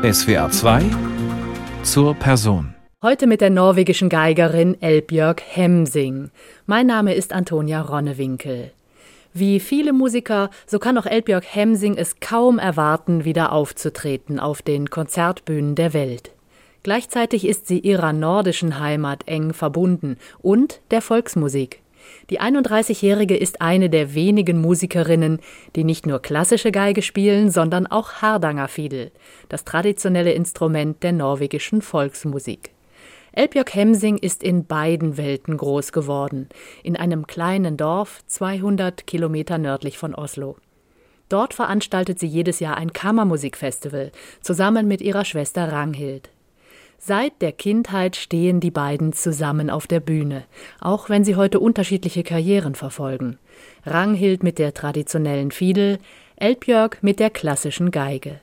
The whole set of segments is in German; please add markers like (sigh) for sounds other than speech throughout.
SWA 2 zur Person. Heute mit der norwegischen Geigerin Elbjörg Hemsing. Mein Name ist Antonia Ronnewinkel. Wie viele Musiker, so kann auch Elbjörg Hemsing es kaum erwarten, wieder aufzutreten auf den Konzertbühnen der Welt. Gleichzeitig ist sie ihrer nordischen Heimat eng verbunden und der Volksmusik. Die 31-Jährige ist eine der wenigen Musikerinnen, die nicht nur klassische Geige spielen, sondern auch Hardangerfiedel, das traditionelle Instrument der norwegischen Volksmusik. Elbjörg Hemsing ist in beiden Welten groß geworden, in einem kleinen Dorf 200 Kilometer nördlich von Oslo. Dort veranstaltet sie jedes Jahr ein Kammermusikfestival, zusammen mit ihrer Schwester Ranghild. Seit der Kindheit stehen die beiden zusammen auf der Bühne, auch wenn sie heute unterschiedliche Karrieren verfolgen. Ranghild mit der traditionellen Fiedel, Elbjörg mit der klassischen Geige.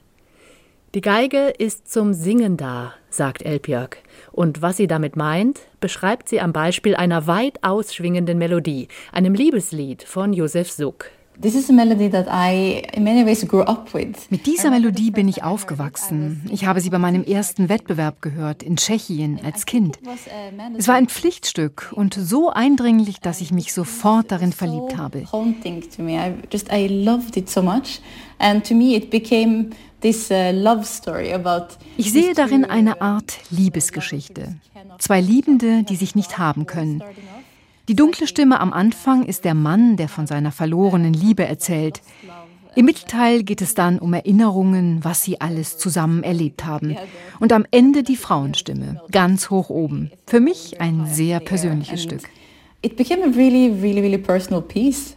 Die Geige ist zum Singen da, sagt Elbjörg. Und was sie damit meint, beschreibt sie am Beispiel einer weit ausschwingenden Melodie, einem Liebeslied von Josef Suk. Mit dieser Melodie bin ich aufgewachsen. Ich habe sie bei meinem ersten Wettbewerb gehört, in Tschechien, als Kind. Es war ein Pflichtstück und so eindringlich, dass ich mich sofort darin verliebt habe. Ich sehe darin eine Art Liebesgeschichte. Zwei Liebende, die sich nicht haben können. Die dunkle Stimme am Anfang ist der Mann, der von seiner verlorenen Liebe erzählt. Im Mittelteil geht es dann um Erinnerungen, was sie alles zusammen erlebt haben. Und am Ende die Frauenstimme, ganz hoch oben. Für mich ein sehr persönliches Stück. It became a really, really, really personal piece.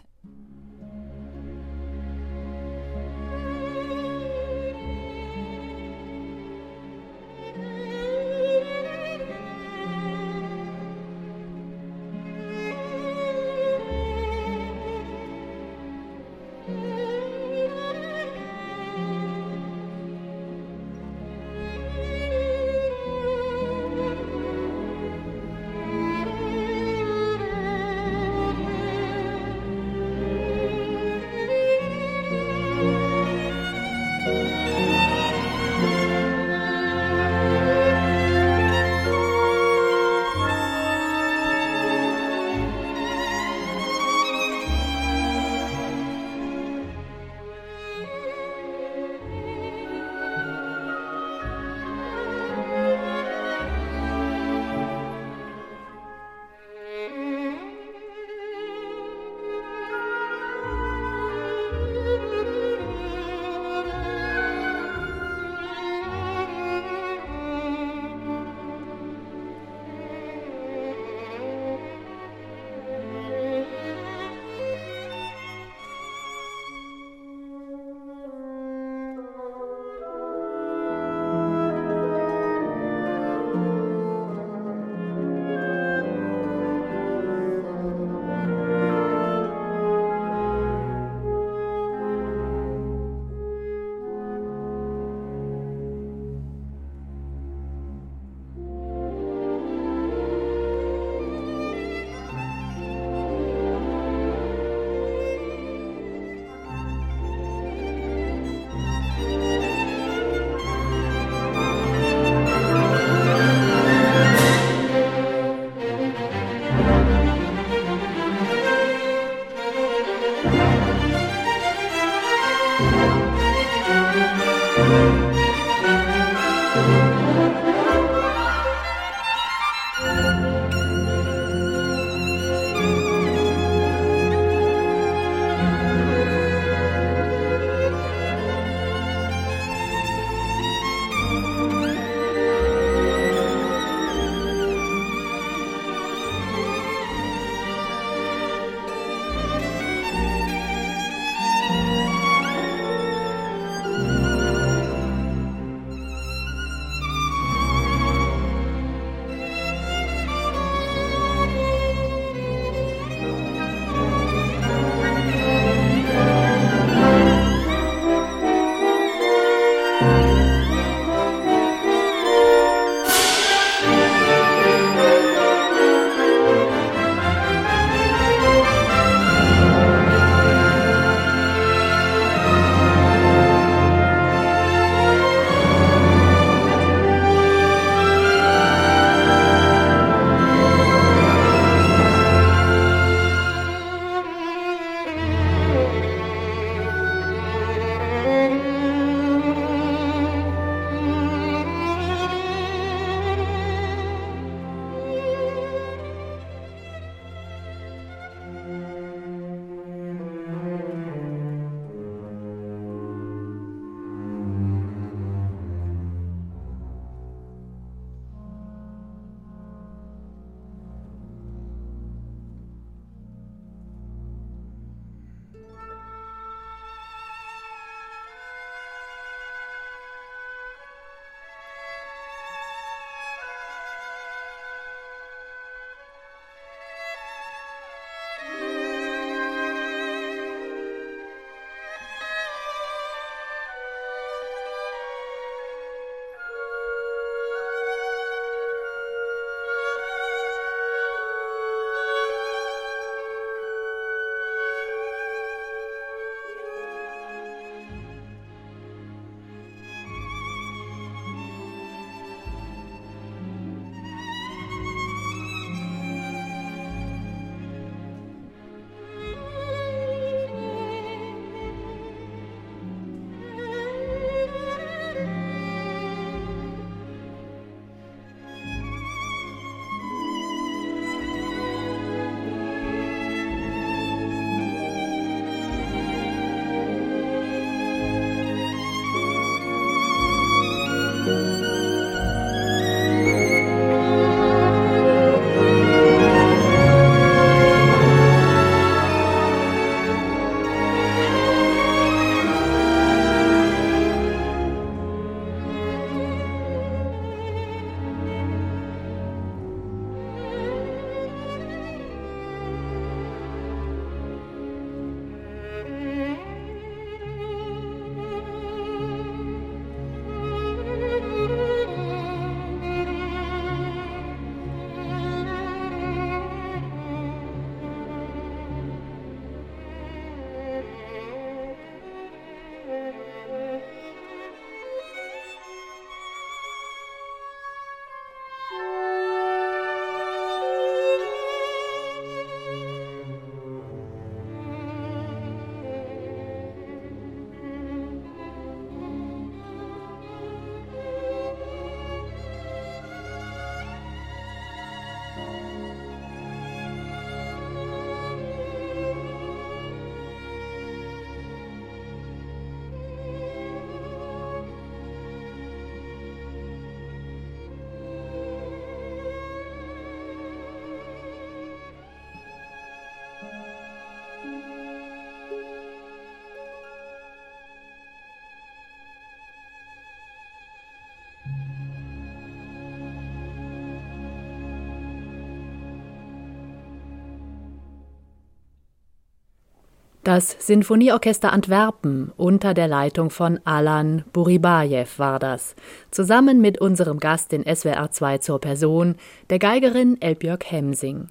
Das Sinfonieorchester Antwerpen unter der Leitung von Alan Buribajew war das, zusammen mit unserem Gast in SWR 2 zur Person, der Geigerin Elbjörg Hemsing.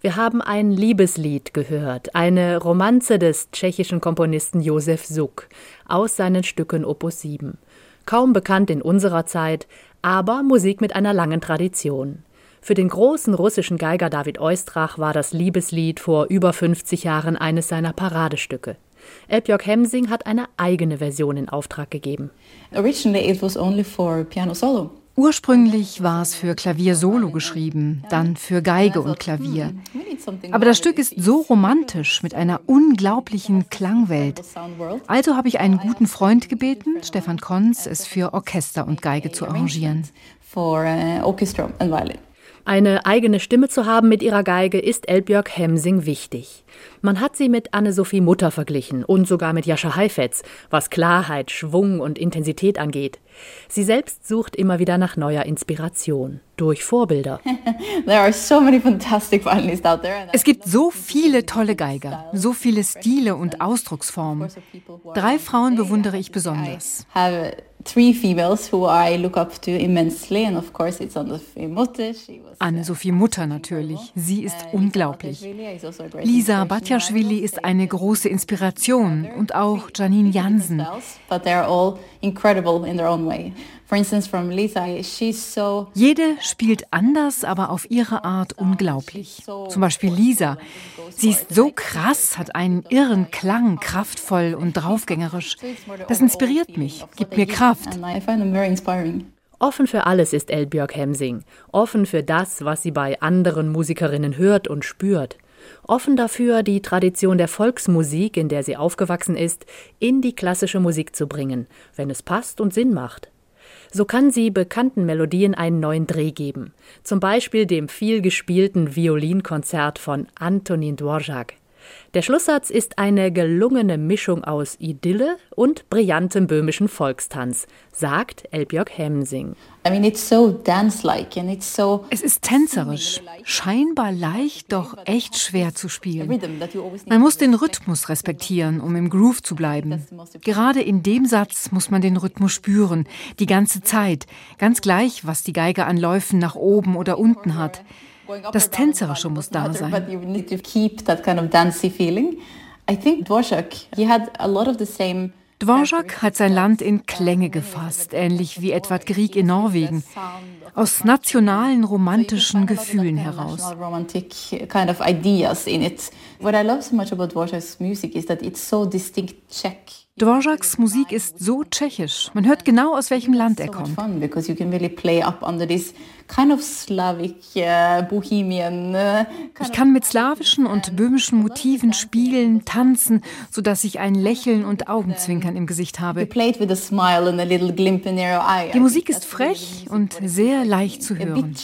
Wir haben ein Liebeslied gehört, eine Romanze des tschechischen Komponisten Josef Suk aus seinen Stücken Opus 7. Kaum bekannt in unserer Zeit, aber Musik mit einer langen Tradition. Für den großen russischen Geiger David Oistrach war das Liebeslied vor über 50 Jahren eines seiner Paradestücke. Elbjörg Hemsing hat eine eigene Version in Auftrag gegeben. Originally it was only for piano solo. Ursprünglich war es für Klavier solo geschrieben, dann für Geige und Klavier. Aber das Stück ist so romantisch mit einer unglaublichen Klangwelt. Also habe ich einen guten Freund gebeten, Stefan Konz, es für Orchester und Geige zu arrangieren. For uh, orchestra and violin. Eine eigene Stimme zu haben mit ihrer Geige ist Elbjörg Hemsing wichtig. Man hat sie mit Anne-Sophie Mutter verglichen und sogar mit Jascha Heifetz, was Klarheit, Schwung und Intensität angeht. Sie selbst sucht immer wieder nach neuer Inspiration durch Vorbilder. (laughs) Es gibt so viele tolle Geiger, so viele Stile und Ausdrucksformen. Drei Frauen bewundere ich besonders three females who I look up to immensely and of course it's Anne-Sophie Mutter. Anne-Sophie Mutter natürlich. Sie ist unglaublich. Also Lisa Batjaschwili ist eine große Inspiration und auch Janine Jansen. Jede spielt anders, aber auf ihre Art unglaublich. Zum Beispiel Lisa. Sie ist so krass, hat einen irren Klang, kraftvoll und draufgängerisch. Das inspiriert mich, gibt mir Kraft. Offen für alles ist Elbjörg Hemsing. Offen für das, was sie bei anderen Musikerinnen hört und spürt. Offen dafür, die Tradition der Volksmusik, in der sie aufgewachsen ist, in die klassische Musik zu bringen, wenn es passt und Sinn macht. So kann sie bekannten Melodien einen neuen Dreh geben, zum Beispiel dem vielgespielten Violinkonzert von Antonin Dvorak. Der Schlusssatz ist eine gelungene Mischung aus Idylle und brillantem böhmischen Volkstanz, sagt Elbjörg Hemsing. es ist tänzerisch, scheinbar leicht, doch echt schwer zu spielen. Man muss den Rhythmus respektieren, um im Groove zu bleiben. Gerade in dem Satz muss man den Rhythmus spüren, die ganze Zeit, ganz gleich, was die Geige an Läufen nach oben oder unten hat. Das Tänzerische muss da sein. Dvorak hat sein Land in Klänge gefasst, ähnlich wie Edvard Grieg in Norwegen, aus nationalen romantischen Gefühlen heraus. What I love so much about Dvorak's music is that it's so distinct Czech. Dvoraks Musik ist so tschechisch. Man hört genau, aus welchem Land er kommt. Uh, ich kann mit slawischen und böhmischen Motiven spielen, tanzen, sodass ich ein Lächeln und Augenzwinkern im Gesicht habe. Die Musik ist frech und sehr leicht zu hören.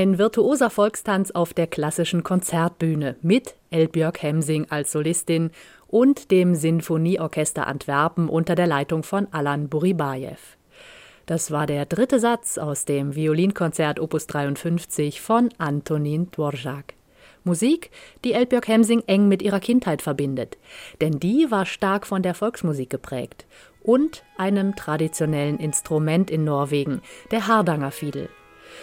Ein virtuoser Volkstanz auf der klassischen Konzertbühne mit Elbjörg Hemsing als Solistin und dem Sinfonieorchester Antwerpen unter der Leitung von Alan Buribajew. Das war der dritte Satz aus dem Violinkonzert Opus 53 von Antonin Dvorak. Musik, die Elbjörg Hemsing eng mit ihrer Kindheit verbindet, denn die war stark von der Volksmusik geprägt und einem traditionellen Instrument in Norwegen, der Hardangerfiedel.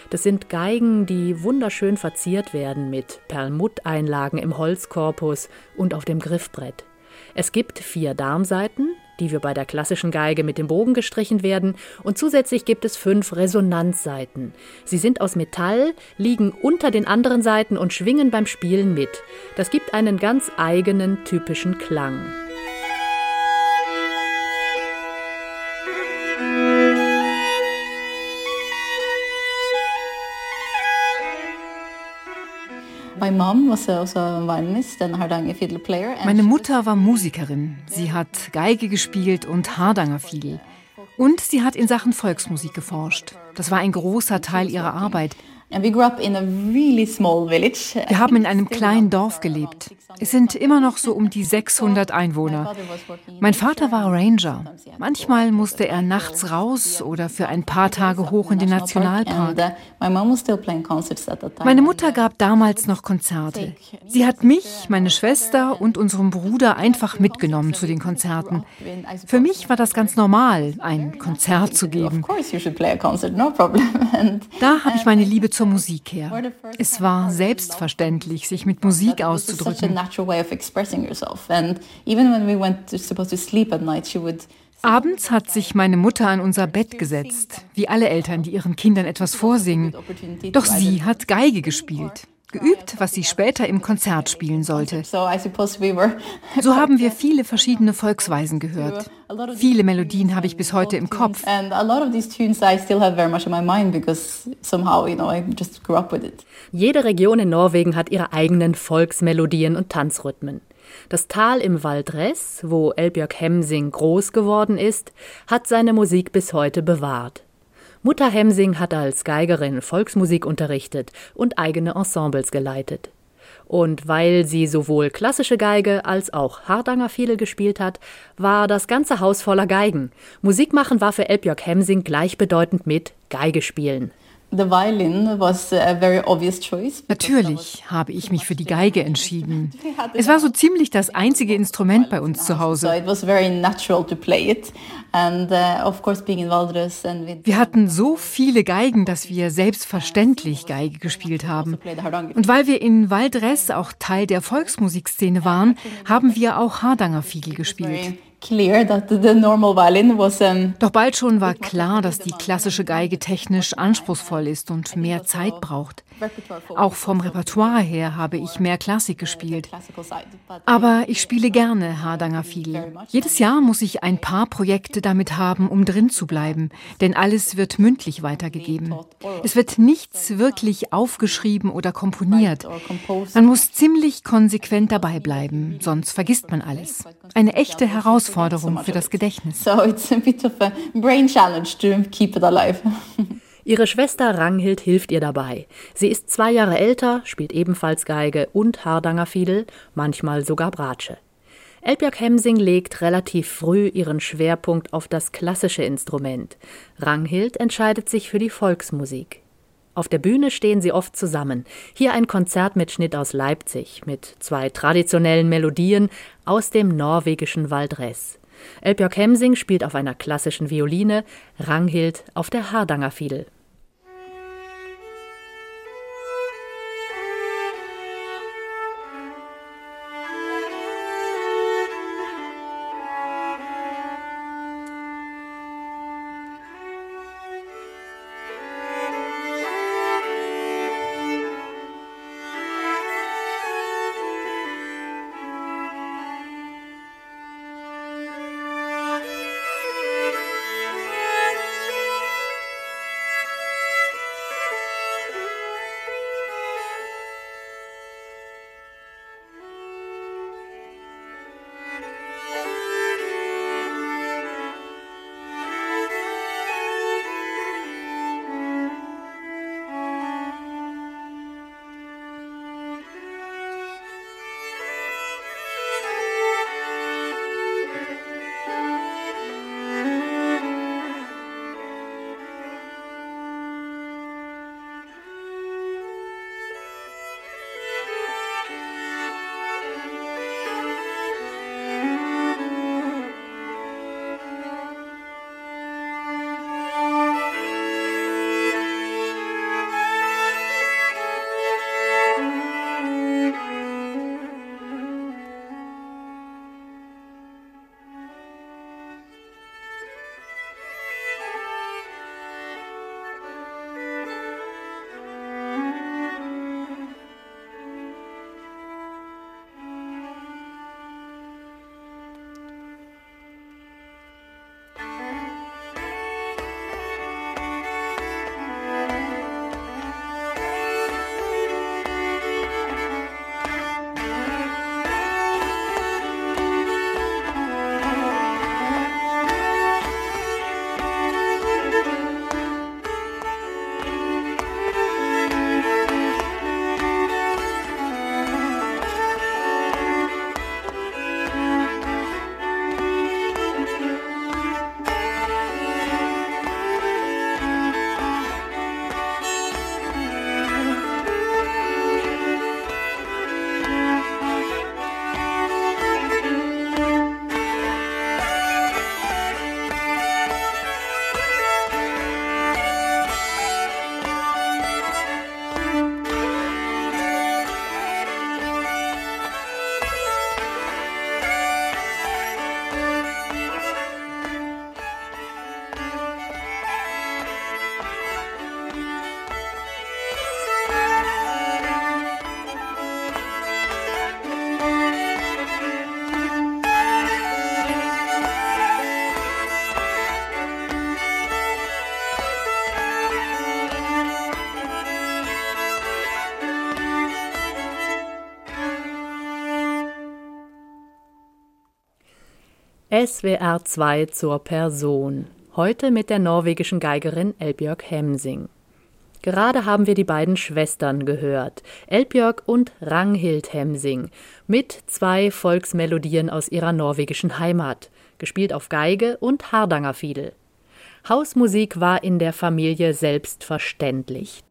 Das sind Geigen, die wunderschön verziert werden mit Perlmutteinlagen im Holzkorpus und auf dem Griffbrett. Es gibt vier Darmsaiten, die wir bei der klassischen Geige mit dem Bogen gestrichen werden, und zusätzlich gibt es fünf Resonanzsaiten. Sie sind aus Metall, liegen unter den anderen Saiten und schwingen beim Spielen mit. Das gibt einen ganz eigenen, typischen Klang. Meine Mutter war Musikerin. Sie hat Geige gespielt und Hardangerfiedel. Und sie hat in Sachen Volksmusik geforscht. Das war ein großer Teil ihrer Arbeit. Wir haben in einem kleinen Dorf gelebt. Es sind immer noch so um die 600 Einwohner. Mein Vater war Ranger. Manchmal musste er nachts raus oder für ein paar Tage hoch in den Nationalpark. Meine Mutter gab damals noch Konzerte. Sie hat mich, meine Schwester und unseren Bruder einfach mitgenommen zu den Konzerten. Für mich war das ganz normal, ein Konzert zu geben. (laughs) Da habe ich meine Liebe zur Musik her. Es war selbstverständlich, sich mit Musik auszudrücken. Abends hat sich meine Mutter an unser Bett gesetzt, wie alle Eltern, die ihren Kindern etwas vorsingen. Doch sie hat Geige gespielt geübt, was sie später im Konzert spielen sollte. So haben wir viele verschiedene Volksweisen gehört. Viele Melodien habe ich bis heute im Kopf. Jede Region in Norwegen hat ihre eigenen Volksmelodien und Tanzrhythmen. Das Tal im Valdres, wo Elbjörg Hemsing groß geworden ist, hat seine Musik bis heute bewahrt. Mutter Hemsing hat als Geigerin Volksmusik unterrichtet und eigene Ensembles geleitet. Und weil sie sowohl klassische Geige als auch Hardanger Fiedel gespielt hat, war das ganze Haus voller Geigen. Musik machen war für Elbjörg Hemsing gleichbedeutend mit Geige spielen. Natürlich habe ich mich für die Geige entschieden. (laughs) Es war so ziemlich das einzige (laughs) Instrument bei uns zu Hause. Uh, wir hatten so viele Geigen, dass wir selbstverständlich Geige gespielt haben. Und weil wir in Valdres auch Teil der Volksmusikszene waren, haben wir auch Hardanger Fiedel gespielt. Doch bald schon war klar, dass die klassische Geige technisch anspruchsvoll ist und mehr Zeit braucht. Auch vom Repertoire her habe ich mehr Klassik gespielt. Aber ich spiele gerne Hardanger Fiedel. Jedes Jahr muss ich ein paar Projekte damit haben, um drin zu bleiben, denn alles wird mündlich weitergegeben. Es wird nichts wirklich aufgeschrieben oder komponiert. Man muss ziemlich konsequent dabei bleiben, sonst vergisst man alles. Eine echte Herausforderung für das Gedächtnis. So it's a bit of a brain challenge to keep it alive. (laughs) Ihre Schwester Ranghild hilft ihr dabei. Sie ist zwei Jahre älter, spielt ebenfalls Geige und Hardanger Fiedel, manchmal sogar Bratsche. Elbjörg Hemsing legt relativ früh ihren Schwerpunkt auf das klassische Instrument. Ranghild entscheidet sich für die Volksmusik. Auf der Bühne stehen sie oft zusammen. Hier ein Konzertmitschnitt aus Leipzig mit zwei traditionellen Melodien aus dem norwegischen Waldress. Elbjörg Hemsing spielt auf einer klassischen Violine, Ranghild auf der Hardanger Fiedel. SWR 2 zur Person. Heute mit der norwegischen Geigerin Elbjörg Hemsing. Gerade haben wir die beiden Schwestern gehört, Elbjörg und Ranghild Hemsing, mit zwei Volksmelodien aus ihrer norwegischen Heimat, gespielt auf Geige und Hardanger Fiedel. Hausmusik war in der Familie selbstverständlich.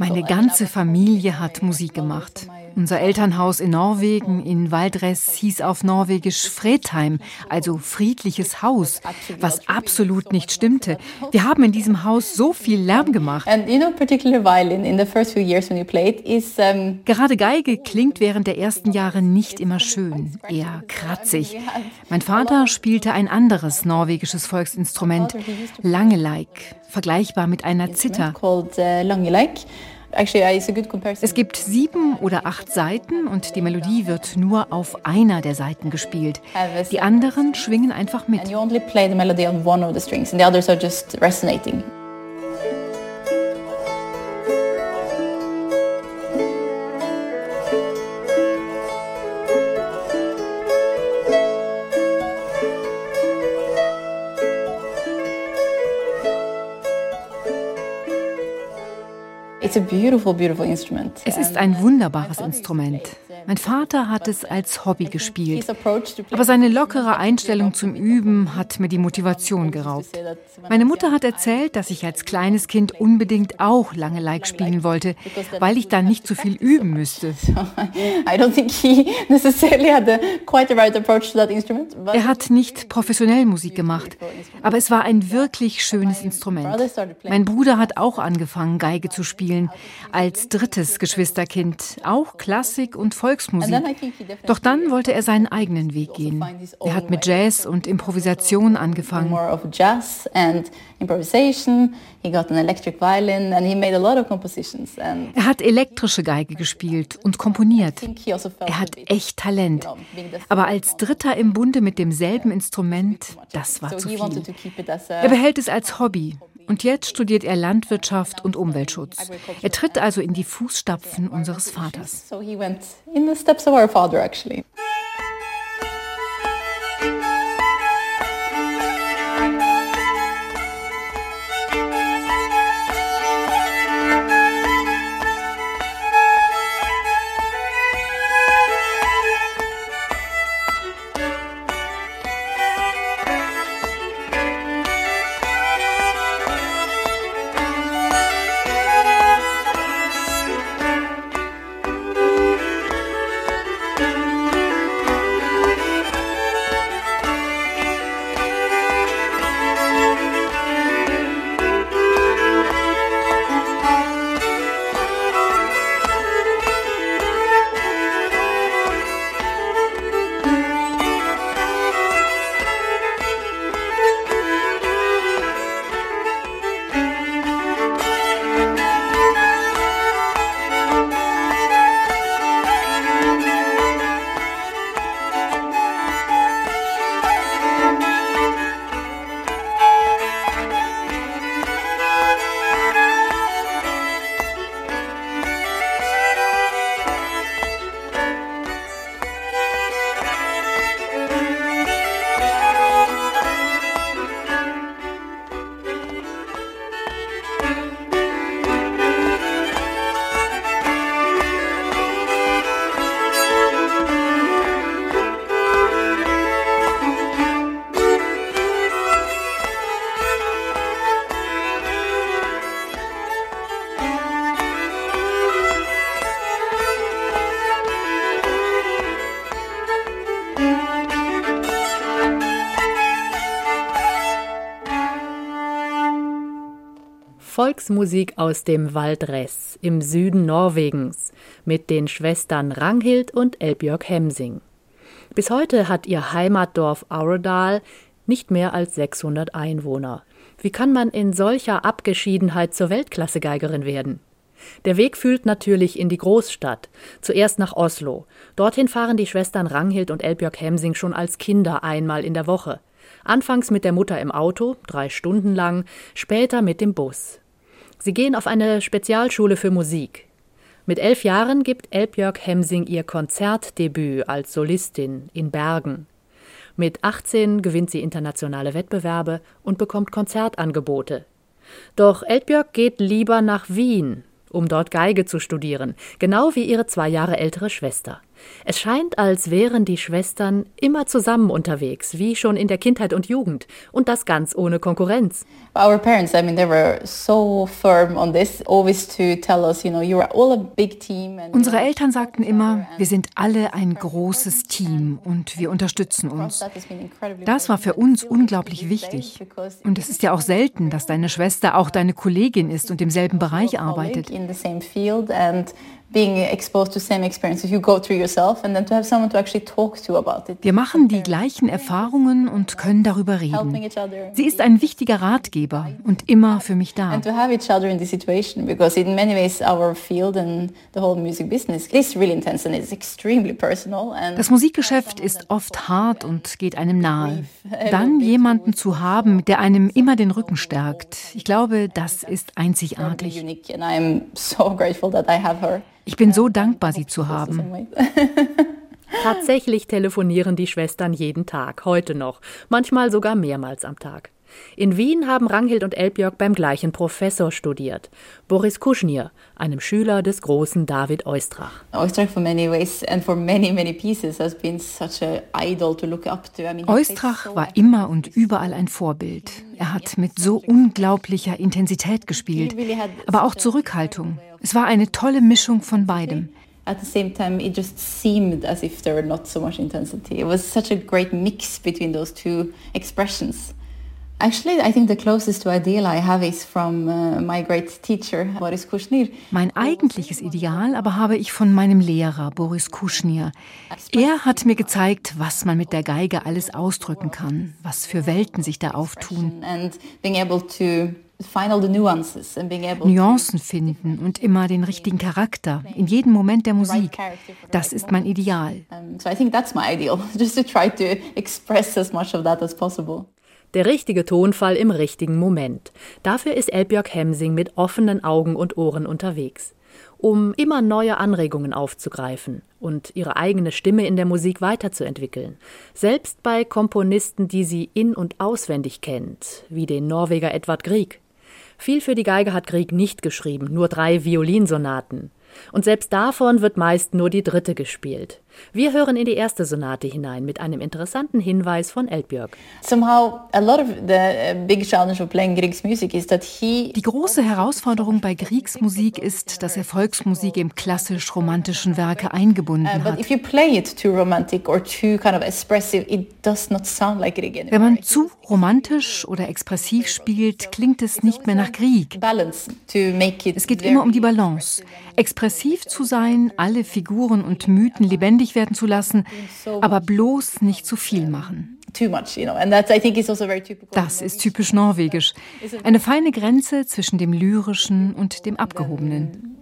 Meine ganze Familie hat Musik gemacht. Unser Elternhaus in Norwegen, in Valdres, hieß auf Norwegisch Fredheim, also friedliches Haus, was absolut nicht stimmte. Wir haben in diesem Haus so viel Lärm gemacht. Gerade Geige klingt während der ersten Jahre nicht immer schön, eher kratzig. Mein Vater spielte ein anderes norwegisches Volksinstrument, Langeleik, vergleichbar mit einer Zither. Es gibt sieben oder acht Seiten und die Melodie wird nur auf einer der Seiten gespielt. Die anderen schwingen einfach mit. Es ist ein wunderbares Instrument. Mein Vater hat es als Hobby gespielt. Aber seine lockere Einstellung zum Üben hat mir die Motivation geraubt. Meine Mutter hat erzählt, dass ich als kleines Kind unbedingt auch lange Like spielen wollte, weil ich dann nicht so viel üben müsste. (laughs) (laughs) Er hat nicht professionell Musik gemacht, aber es war ein wirklich schönes Instrument. Mein Bruder hat auch angefangen, Geige zu spielen, als drittes Geschwisterkind, auch Klassik und Volksmusik. Doch dann wollte er seinen eigenen Weg gehen. Er hat mit Jazz und Improvisation angefangen. Er hat elektrische Geige gespielt und komponiert. Also er hat echt Talent. Aber als Dritter im Bunde mit demselben Instrument, das war zu viel. Er behält es als Hobby und jetzt studiert er Landwirtschaft und Umweltschutz. Er tritt also in die Fußstapfen unseres Vaters. Volksmusik aus dem Valdres im Süden Norwegens mit den Schwestern Ranghild und Elbjörg Hemsing. Bis heute hat ihr Heimatdorf Auredal nicht mehr als 600 Einwohner. Wie kann man in solcher Abgeschiedenheit zur Weltklassegeigerin werden? Der Weg führt natürlich in die Großstadt, zuerst nach Oslo. Dorthin fahren die Schwestern Ranghild und Elbjörg Hemsing schon als Kinder einmal in der Woche. Anfangs mit der Mutter im Auto, drei Stunden lang, später mit dem Bus. Sie gehen auf eine Spezialschule für Musik. Mit elf Jahren gibt Elbjörg Hemsing ihr Konzertdebüt als Solistin in Bergen. Mit 18 gewinnt sie internationale Wettbewerbe und bekommt Konzertangebote. Doch Elbjörg geht lieber nach Wien, um dort Geige zu studieren, genau wie ihre zwei Jahre ältere Schwester. Es scheint, als wären die Schwestern immer zusammen unterwegs, wie schon in der Kindheit und Jugend, und das ganz ohne Konkurrenz. Our parents, I mean, they were so firm on this, always to tell us, you know, you're all a big team. Unsere Eltern sagten immer, wir sind alle ein großes Team und wir unterstützen uns. Das war für uns unglaublich wichtig. Und es ist ja auch selten, dass deine Schwester auch deine Kollegin ist und im selben Bereich arbeitet being exposed to same experiences you go through yourself and then to have someone to actually talk to about it. Wir machen die gleichen Erfahrungen und können darüber reden. Sie ist ein wichtiger Ratgeber und immer für mich da. And to have each other in this situation because in many ways our field and the whole music business is really intense and it's extremely personal Das Musikgeschäft ist oft hart und geht einem nahe. Dann jemanden zu haben, der einem immer den Rücken stärkt. Ich glaube, das ist einzigartig. (laughs) Ich bin so dankbar, sie zu haben. (laughs) Tatsächlich telefonieren die Schwestern jeden Tag, heute noch, manchmal sogar mehrmals am Tag. In Wien haben Ranghild und Elbjörg beim gleichen Professor studiert, Boris Kuschnir, einem Schüler des großen David Oistrach. Oistrach for many ways and for many many pieces has been such an idol to look up to. I mean, Oistrach war immer und überall ein Vorbild. Er hat mit so unglaublicher Intensität gespielt, aber auch Zurückhaltung. Es war eine tolle Mischung von beidem. At the same time, it just seemed as if there were not so much intensity. It was such a great mix between those two expressions. Actually, I think the closest to ideal I have is from uh, my great teacher, Boris Kushnir. Mein eigentliches Ideal aber habe ich von meinem Lehrer, Boris Kushnir. Er hat mir gezeigt, was man mit der Geige alles ausdrücken kann, was für Welten sich da auftun. Nuancen finden und immer den richtigen Charakter in jedem Moment der Musik. Das ist mein Ideal. So I think that's my ideal, (laughs) just to try to express as much of that as possible. Der richtige Tonfall im richtigen Moment. Dafür ist Elbjörg Hemsing mit offenen Augen und Ohren unterwegs. Um immer neue Anregungen aufzugreifen und ihre eigene Stimme in der Musik weiterzuentwickeln. Selbst bei Komponisten, die sie in- und auswendig kennt, wie den Norweger Edvard Grieg. Viel für die Geige hat Grieg nicht geschrieben, nur drei Violinsonaten. Und selbst davon wird meist nur die dritte gespielt. Wir hören in die erste Sonate hinein mit einem interessanten Hinweis von Elbjörg. Die große Herausforderung bei Griegs Musik ist, dass er Volksmusik im klassisch-romantischen Werke eingebunden uh, hat. Wenn man zu romantisch oder expressiv spielt, klingt es nicht mehr nach Grieg. Es geht immer um die Balance. Expressiv zu sein, alle Figuren und Mythen lebendig werden zu lassen, aber bloß nicht zu viel machen. Also das ist typisch norwegisch. Eine feine Grenze zwischen dem Lyrischen und dem Abgehobenen.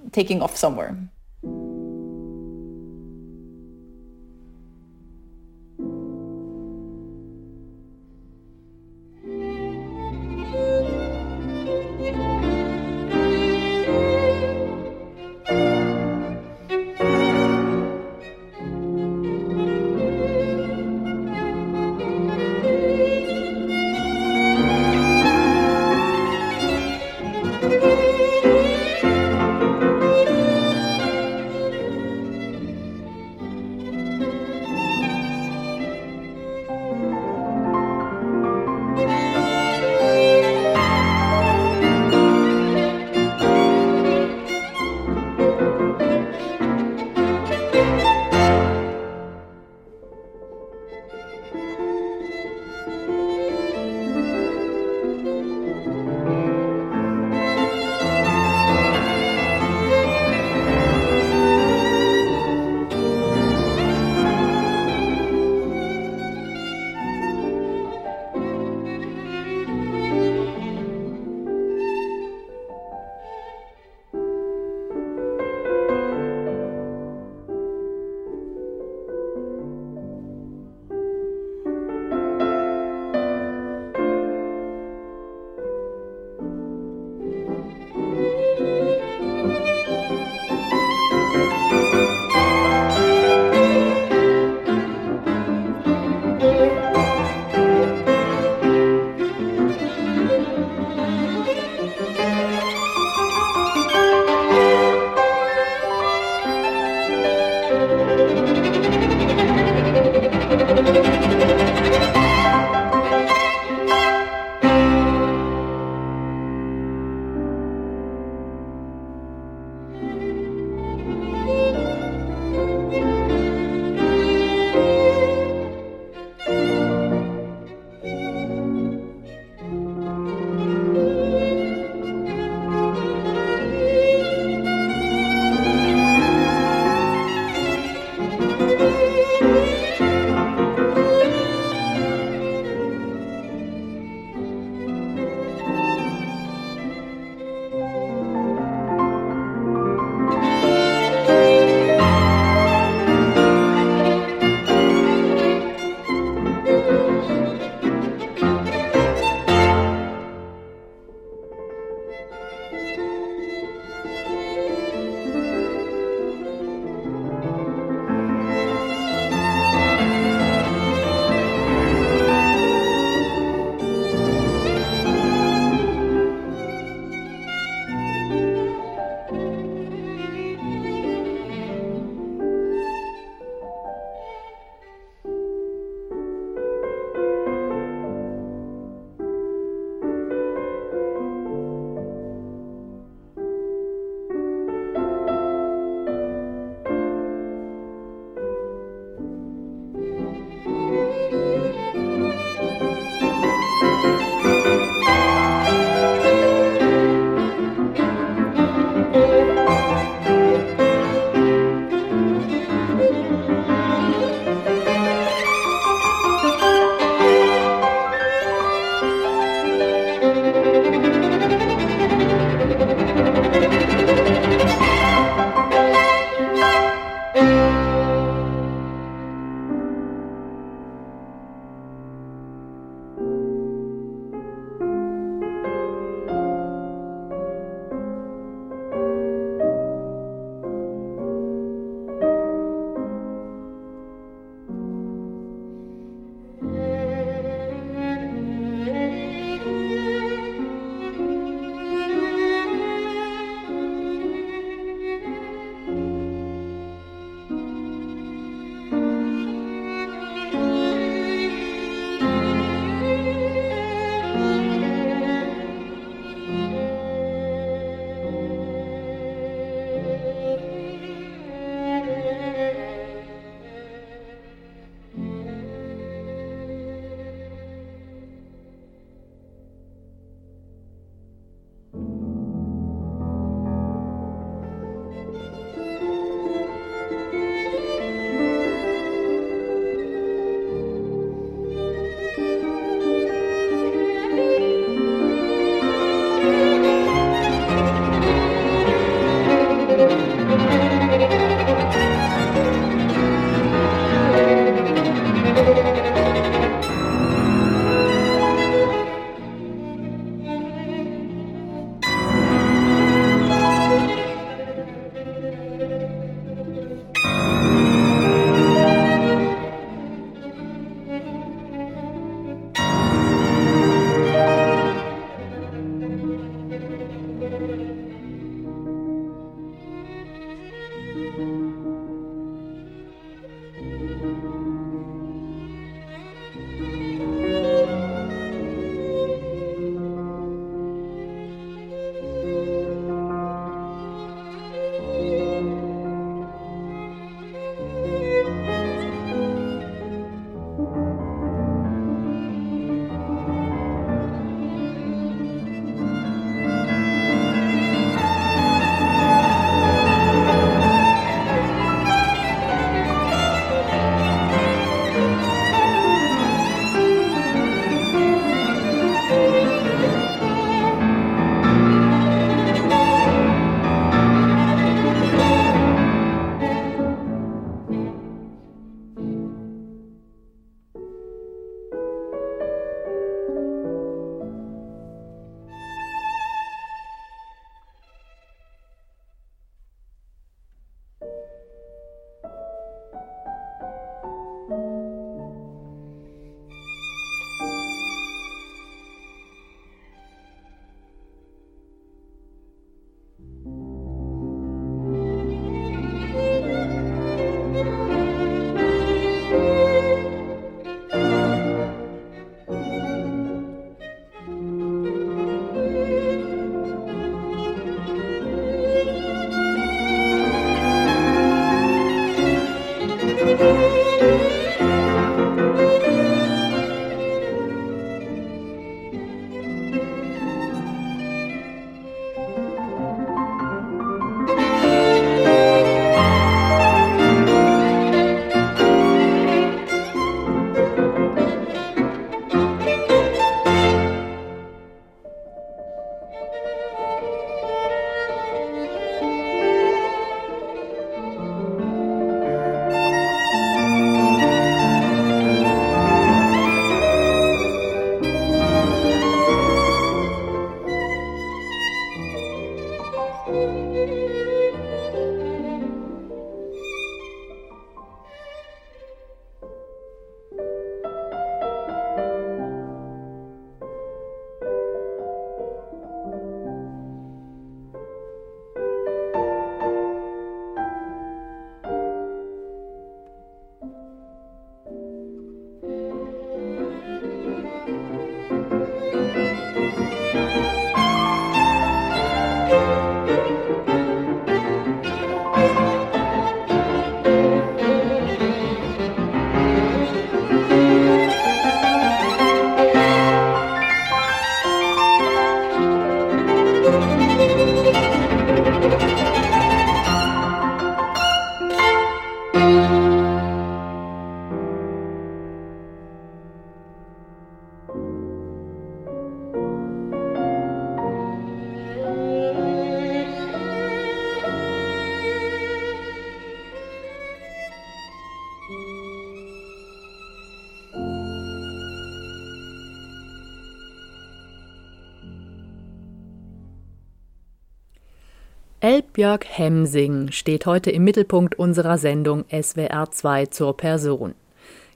Elbjörg Hemsing steht heute im Mittelpunkt unserer Sendung SWR 2 zur Person.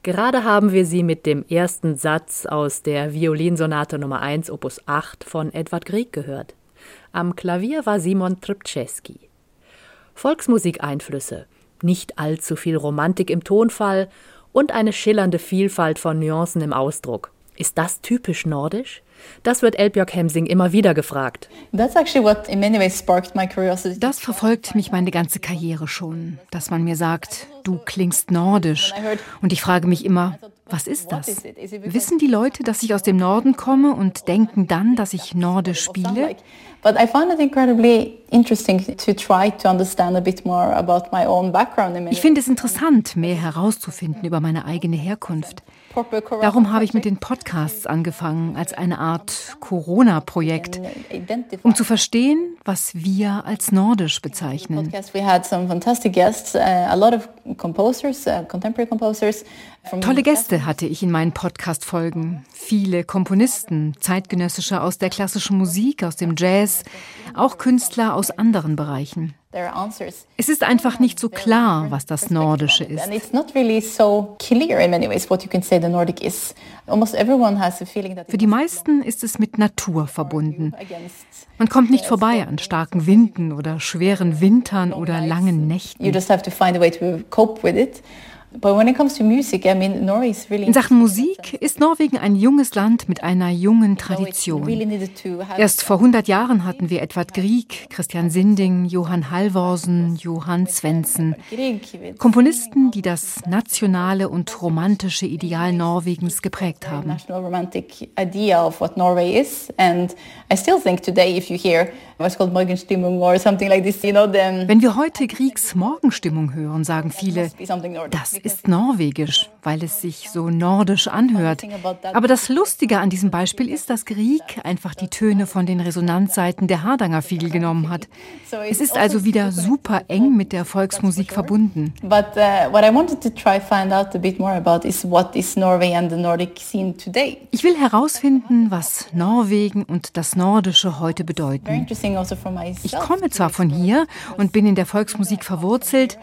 Gerade haben wir sie mit dem ersten Satz aus der Violinsonate Nummer 1 Opus 8 von Edward Grieg gehört. Am Klavier war Simon Trpczewski. Volksmusikeinflüsse, nicht allzu viel Romantik im Tonfall und eine schillernde Vielfalt von Nuancen im Ausdruck. Ist das typisch nordisch? Das wird Elbjörg Hemsing immer wieder gefragt. Das verfolgt mich meine ganze Karriere schon, dass man mir sagt, du klingst nordisch. Und ich frage mich immer, was ist das? Wissen die Leute, dass ich aus dem Norden komme und denken dann, dass ich nordisch spiele? Ich finde es interessant, mehr herauszufinden über meine eigene Herkunft. Darum habe ich mit den Podcasts angefangen, als eine Art Corona-Projekt, um zu verstehen, was wir als nordisch bezeichnen. Tolle Gäste hatte ich in meinen Podcast-Folgen. Viele Komponisten, Zeitgenössische aus der klassischen Musik, aus dem Jazz, auch Künstler aus anderen Bereichen. Es ist einfach nicht so klar, was das Nordische ist. Für die meisten ist es mit Natur verbunden. Man kommt nicht vorbei an starken Winden oder schweren Wintern oder langen Nächten. In Sachen Musik ist Norwegen ein junges Land mit einer jungen Tradition. Erst vor 100 Jahren hatten wir Edvard Grieg, Christian Sinding, Johann Halvorsen, Johann Svensson. Komponisten, die das nationale und romantische Ideal Norwegens geprägt haben. Wenn wir heute Griegs Morgenstimmung hören, sagen viele, das ist norwegisch, weil es sich so nordisch anhört. Aber das Lustige an diesem Beispiel ist, dass Grieg einfach die Töne von den Resonanzseiten der Hardanger Fiedel genommen hat. Es ist also wieder super eng mit der Volksmusik verbunden. Ich will herausfinden, was Norwegen und das Nordische heute bedeuten. Also ich komme zwar von hier und bin in der Volksmusik verwurzelt,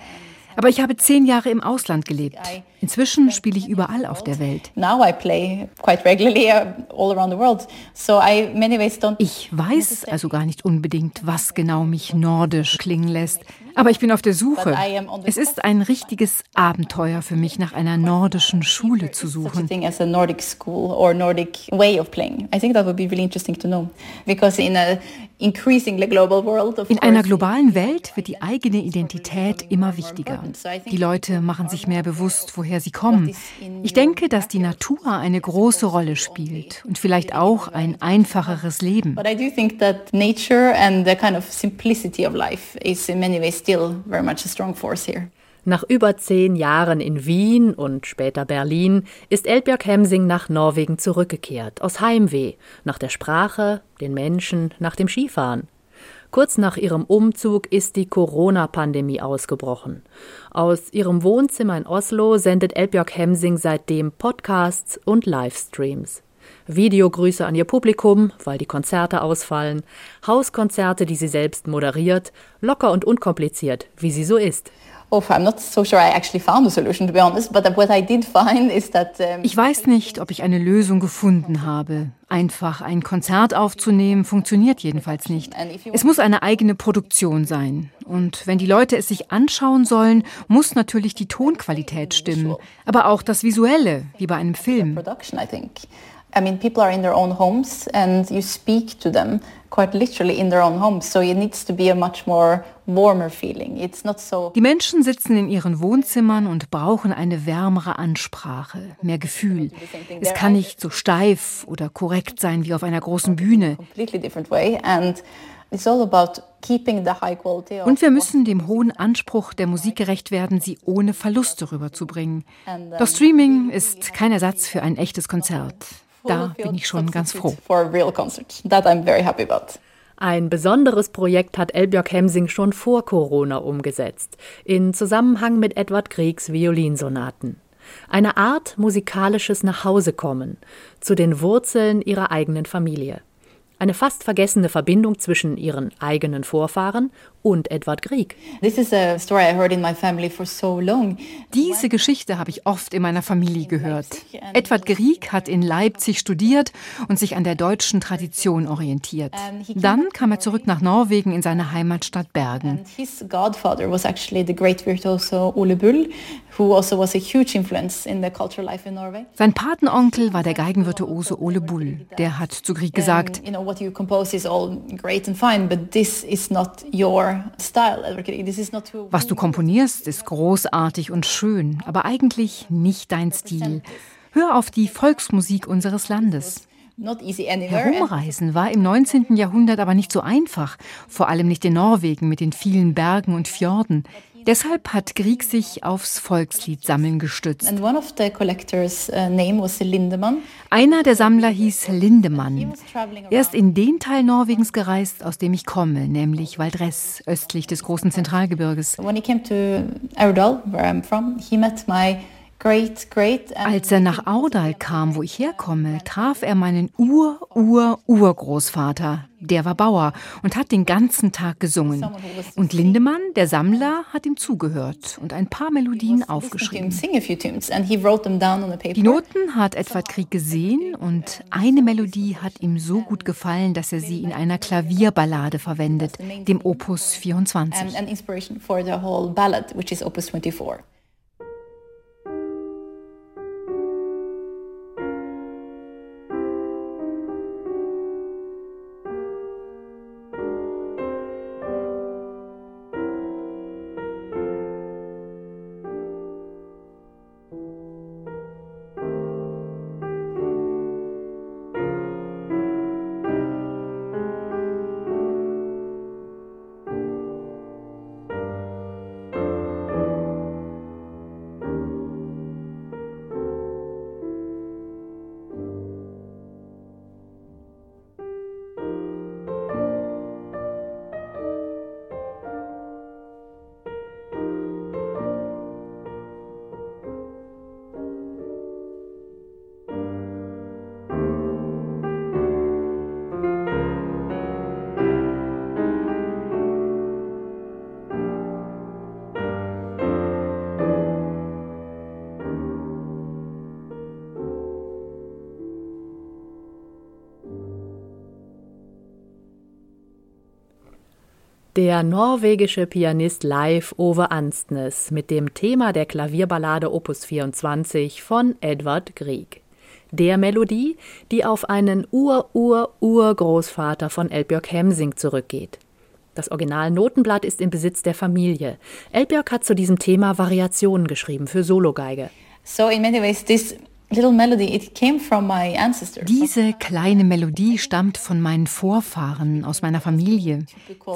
aber ich habe zehn Jahre im Ausland gelebt. Inzwischen spiele ich überall auf der Welt. Uh, ich weiß also gar nicht unbedingt, was genau mich nordisch klingen lässt. Aber ich bin auf der Suche. Es ist ein richtiges Abenteuer für mich, nach einer nordischen Schule zu suchen. In einer globalen Welt wird die eigene Identität immer wichtiger. Die Leute machen sich mehr bewusst, woher sie kommen. Ich denke, dass die Natur eine große Rolle spielt und vielleicht auch ein einfacheres Leben. But I do think that nature and the kind of simplicity of life is in many ways still very much a strong force here. Nach über zehn Jahren in Wien und später Berlin ist Elbjörg Hemsing nach Norwegen zurückgekehrt, aus Heimweh, nach der Sprache, den Menschen, nach dem Skifahren. Kurz nach ihrem Umzug ist die Corona-Pandemie ausgebrochen. Aus ihrem Wohnzimmer in Oslo sendet Elbjörg Hemsing seitdem Podcasts und Livestreams. Videogrüße an ihr Publikum, weil die Konzerte ausfallen, Hauskonzerte, die sie selbst moderiert, locker und unkompliziert, wie sie so ist. Ich weiß nicht, ob ich eine Lösung gefunden habe. Einfach ein Konzert aufzunehmen funktioniert jedenfalls nicht. Es muss eine eigene Produktion sein. Und wenn die Leute es sich anschauen sollen, muss natürlich die Tonqualität stimmen, aber auch das Visuelle, wie bei einem Film. I mean, people are in their own homes and you speak to them quite literally in their own homes. So it needs to be a much more warmer feeling. It's not so Die Menschen sitzen in ihren Wohnzimmern und brauchen eine wärmere Ansprache, mehr Gefühl. Es kann nicht so steif oder korrekt sein wie auf einer großen Bühne. Und wir müssen dem hohen Anspruch der Musik gerecht werden, sie ohne Verluste rüberzubringen. Doch Streaming ist kein Ersatz für ein echtes Konzert. Da bin ich schon ganz froh. Ein besonderes Projekt hat Elbjörg Hemsing schon vor Corona umgesetzt, in Zusammenhang mit Edward Griegs Violinsonaten. Eine Art musikalisches Nachhausekommen zu den Wurzeln ihrer eigenen Familie. Eine fast vergessene Verbindung zwischen ihren eigenen Vorfahren und Edward Grieg. Diese Geschichte habe ich oft in meiner Familie gehört. Edward Grieg hat in Leipzig studiert und sich an der deutschen Tradition orientiert. Dann kam er zurück nach Norwegen in seine Heimatstadt Bergen. Also Sein Patenonkel war der Geigenvirtuose Ole Bull. Der hat zu Grieg gesagt, was du komponierst, ist großartig und schön, aber eigentlich nicht dein Stil. Hör auf die Volksmusik unseres Landes. Herumreisen war im 19. Jahrhundert aber nicht so einfach, vor allem nicht in Norwegen mit den vielen Bergen und Fjorden. Deshalb hat Grieg sich aufs Volksliedsammeln gestützt. Uh, Einer der Sammler hieß Lindemann. Er ist in den Teil Norwegens gereist, aus dem ich komme, nämlich Valdres, östlich des großen Zentralgebirges. When he came to Aurdal, where I'm from, he met my. Als er nach Aurdal kam, wo ich herkomme, traf er meinen Ur-Ur-Urgroßvater. Der war Bauer und hat den ganzen Tag gesungen. Und Lindemann, der Sammler, hat ihm zugehört und ein paar Melodien aufgeschrieben. Die Noten hat Edward Krieg gesehen und eine Melodie hat ihm so gut gefallen, dass er sie in einer Klavierballade verwendet, dem Opus 24. Der norwegische Pianist Leif Ove Anstnes mit dem Thema der Klavierballade Opus 24 von Edvard Grieg. Der Melodie, die auf einen Ur-Ur-Urgroßvater von Elbjörg Hemsing zurückgeht. Das Original-Notenblatt ist im Besitz der Familie. Elbjörg hat zu diesem Thema Variationen geschrieben für Sologeige. So in many ways this diese kleine Melodie stammt von meinen Vorfahren, aus meiner Familie.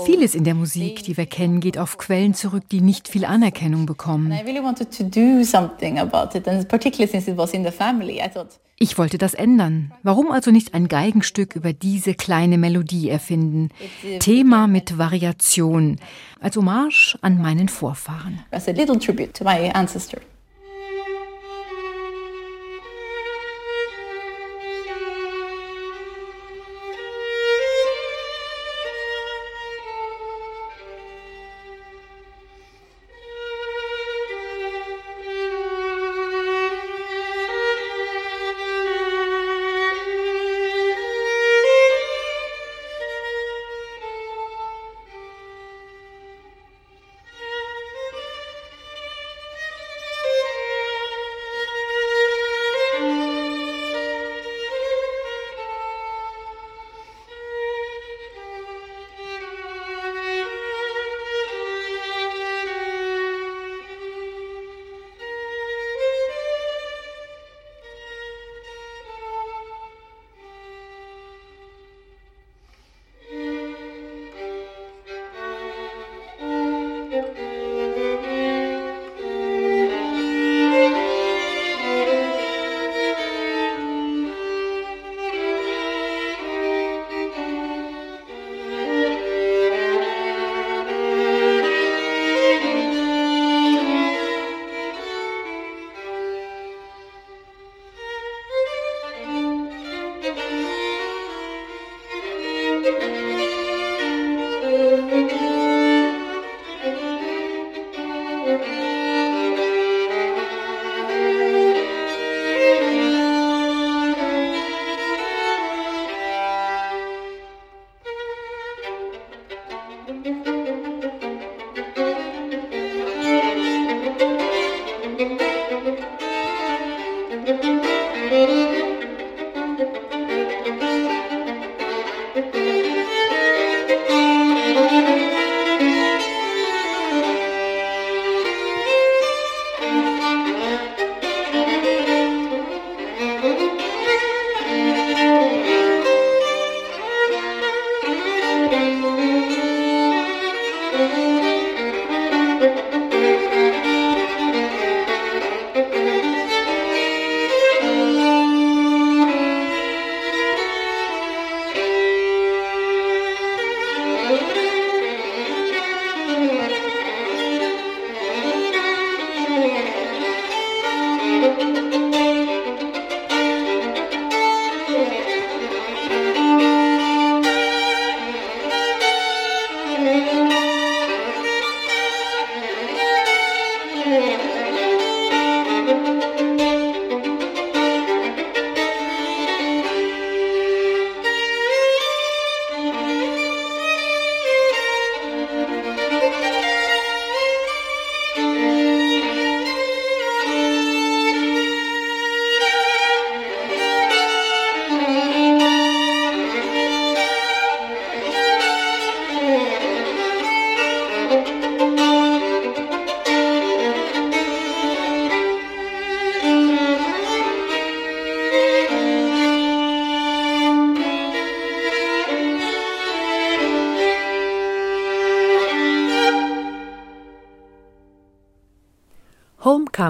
Vieles in der Musik, die wir kennen, geht auf Quellen zurück, die nicht viel Anerkennung bekommen. Ich wollte das ändern. Warum also nicht ein Geigenstück über diese kleine Melodie erfinden? Thema mit Variation, als Hommage an meinen Vorfahren. As a little tribute to my ancestor.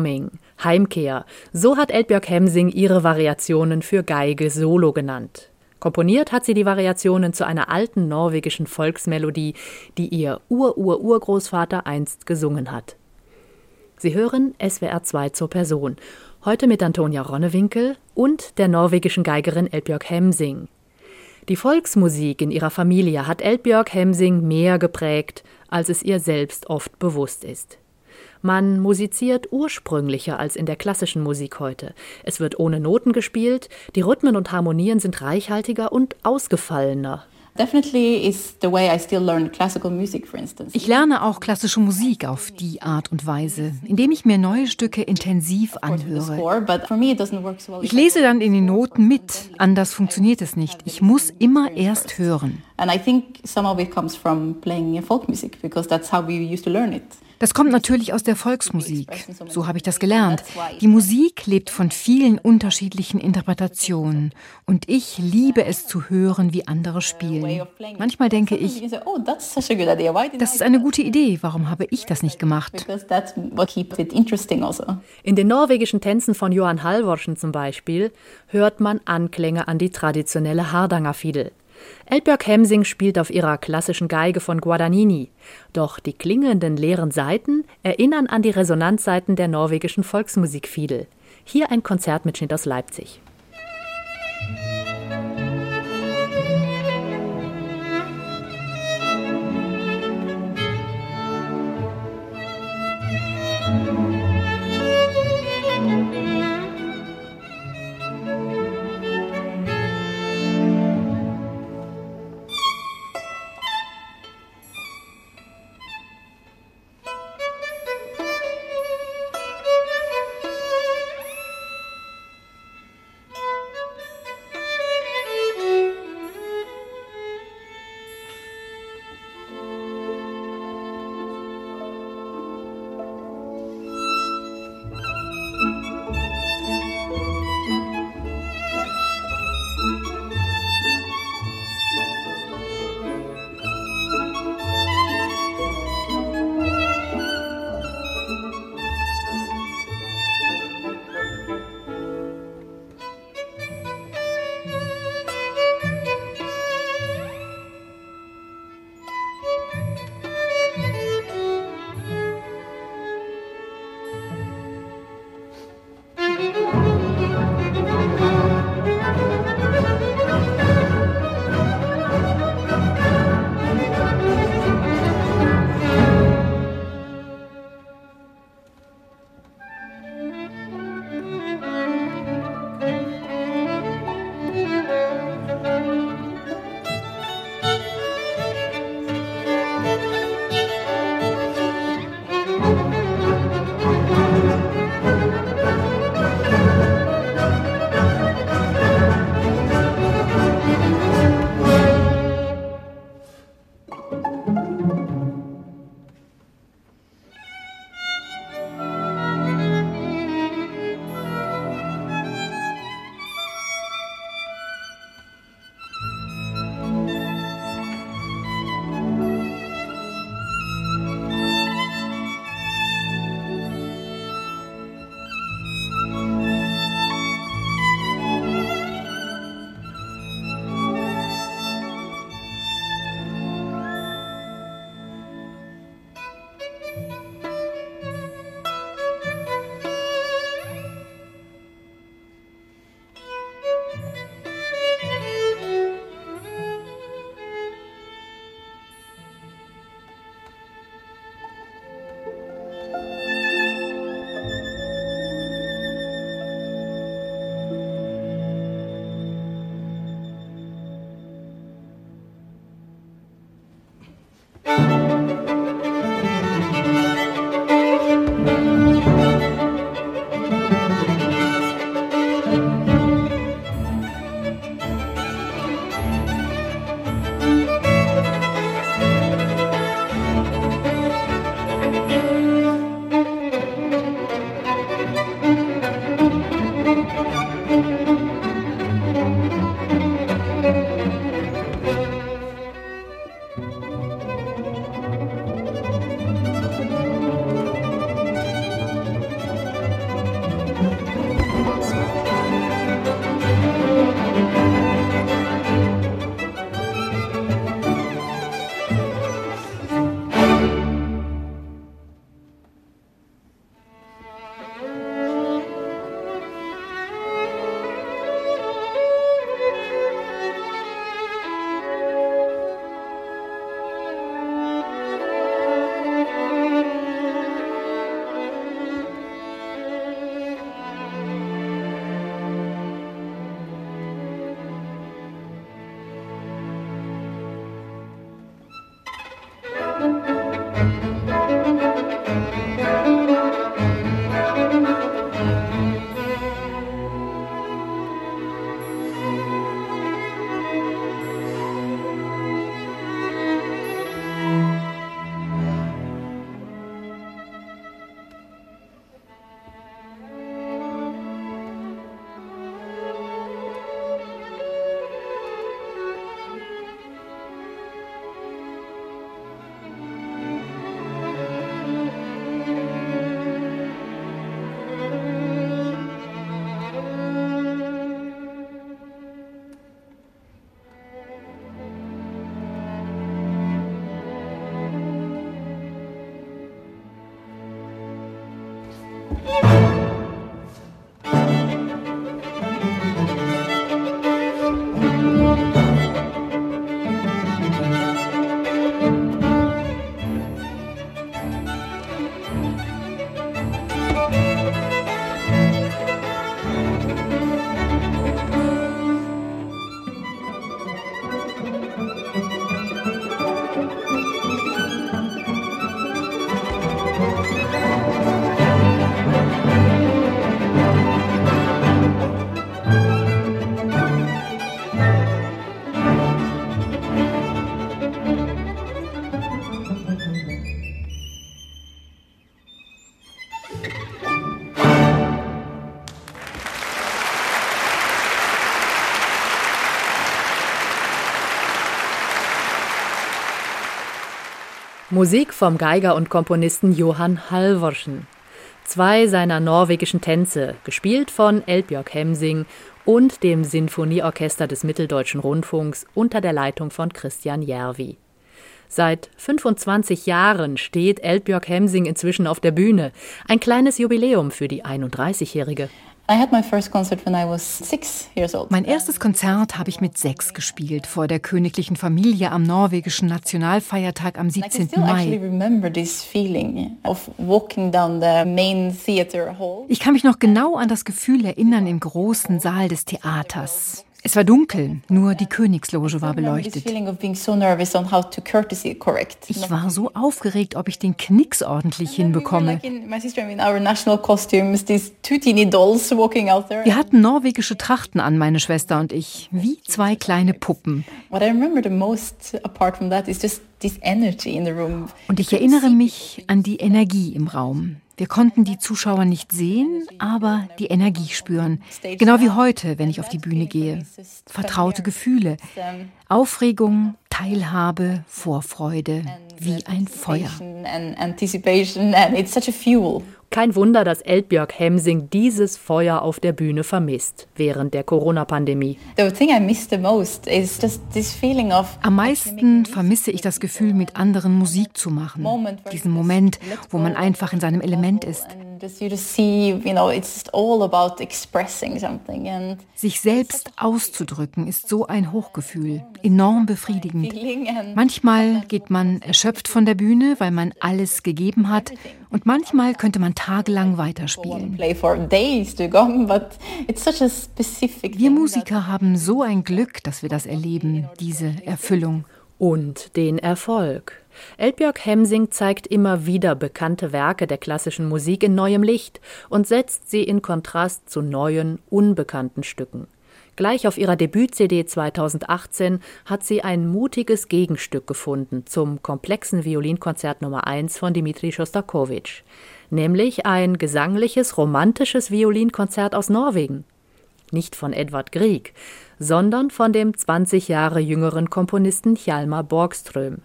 Homecoming, Heimkehr, so hat Elbjörg Hemsing ihre Variationen für Geige solo genannt. Komponiert hat sie die Variationen zu einer alten norwegischen Volksmelodie, die ihr Ur-Ur-Urgroßvater einst gesungen hat. Sie hören SWR 2 zur Person. Heute mit Antonia Ronnewinkel und der norwegischen Geigerin Elbjörg Hemsing. Die Volksmusik in ihrer Familie hat Elbjörg Hemsing mehr geprägt, als es ihr selbst oft bewusst ist. Man musiziert ursprünglicher als in der klassischen Musik heute. Es wird ohne Noten gespielt, die Rhythmen und Harmonien sind reichhaltiger und ausgefallener. Ich lerne auch klassische Musik auf die Art und Weise, indem ich mir neue Stücke intensiv anhöre. Ich lese dann in den Noten mit, anders funktioniert es nicht. Ich muss immer erst hören. And I think some of it comes from playing folk music because that's how we used to learn it. Das kommt natürlich aus der Volksmusik. So habe ich das gelernt. Die Musik lebt von vielen unterschiedlichen Interpretationen. Und ich liebe es zu hören, wie andere spielen. Manchmal denke ich, das ist eine gute Idee. Warum habe ich das nicht gemacht? In den norwegischen Tänzen von Johan Halvorsen zum Beispiel hört man Anklänge an die traditionelle Hardanger-Fiedel. Elbjörg Hemsing spielt auf ihrer klassischen Geige von Guadagnini. Doch die klingenden leeren Saiten erinnern an die Resonanzsaiten der norwegischen Volksmusikfiedel. Hier ein Konzertmitschnitt aus Leipzig. Musik vom Geiger und Komponisten Johann Halvorsen. Zwei seiner norwegischen Tänze, gespielt von Elbjörg Hemsing und dem Sinfonieorchester des Mitteldeutschen Rundfunks unter der Leitung von Christian Järvi. Seit 25 Jahren steht Elbjörg Hemsing inzwischen auf der Bühne. Ein kleines Jubiläum für die 31-Jährige. Mein erstes Konzert habe ich mit sechs gespielt, vor der königlichen Familie am norwegischen Nationalfeiertag am 17. Mai. Ich kann mich noch genau an das Gefühl erinnern im großen Saal des Theaters. Es war dunkel, nur die Königsloge war beleuchtet. Ich war so aufgeregt, ob ich den Knicks ordentlich hinbekomme. Wir hatten norwegische Trachten an, meine Schwester und ich, wie zwei kleine Puppen. Und ich erinnere mich an die Energie im Raum. Wir konnten die Zuschauer nicht sehen, aber die Energie spüren. Genau wie heute, wenn ich auf die Bühne gehe. Vertraute Gefühle, Aufregung, Teilhabe, Vorfreude, wie ein Feuer. Kein Wunder, dass Elbjörg Hemsing dieses Feuer auf der Bühne vermisst während der Corona-Pandemie. Am meisten vermisse ich das Gefühl, mit anderen Musik zu machen. Diesen Moment, wo man einfach in seinem Element ist. Sich selbst auszudrücken ist so ein Hochgefühl, enorm befriedigend. Manchmal geht man erschöpft von der Bühne, weil man alles gegeben hat, und manchmal könnte man tagelang weiterspielen. Wir Musiker haben so ein Glück, dass wir das erleben, diese Erfüllung. Und den Erfolg. Elbjörg Hemsing zeigt immer wieder bekannte Werke der klassischen Musik in neuem Licht und setzt sie in Kontrast zu neuen, unbekannten Stücken. Gleich auf ihrer Debüt-CD 2018 hat sie ein mutiges Gegenstück gefunden zum komplexen Violinkonzert Nummer 1 von Dmitri Schostakowitsch, nämlich ein gesangliches, romantisches Violinkonzert aus Norwegen. Nicht von Edvard Grieg, sondern von dem 20 Jahre jüngeren Komponisten Hjalmar Borgström.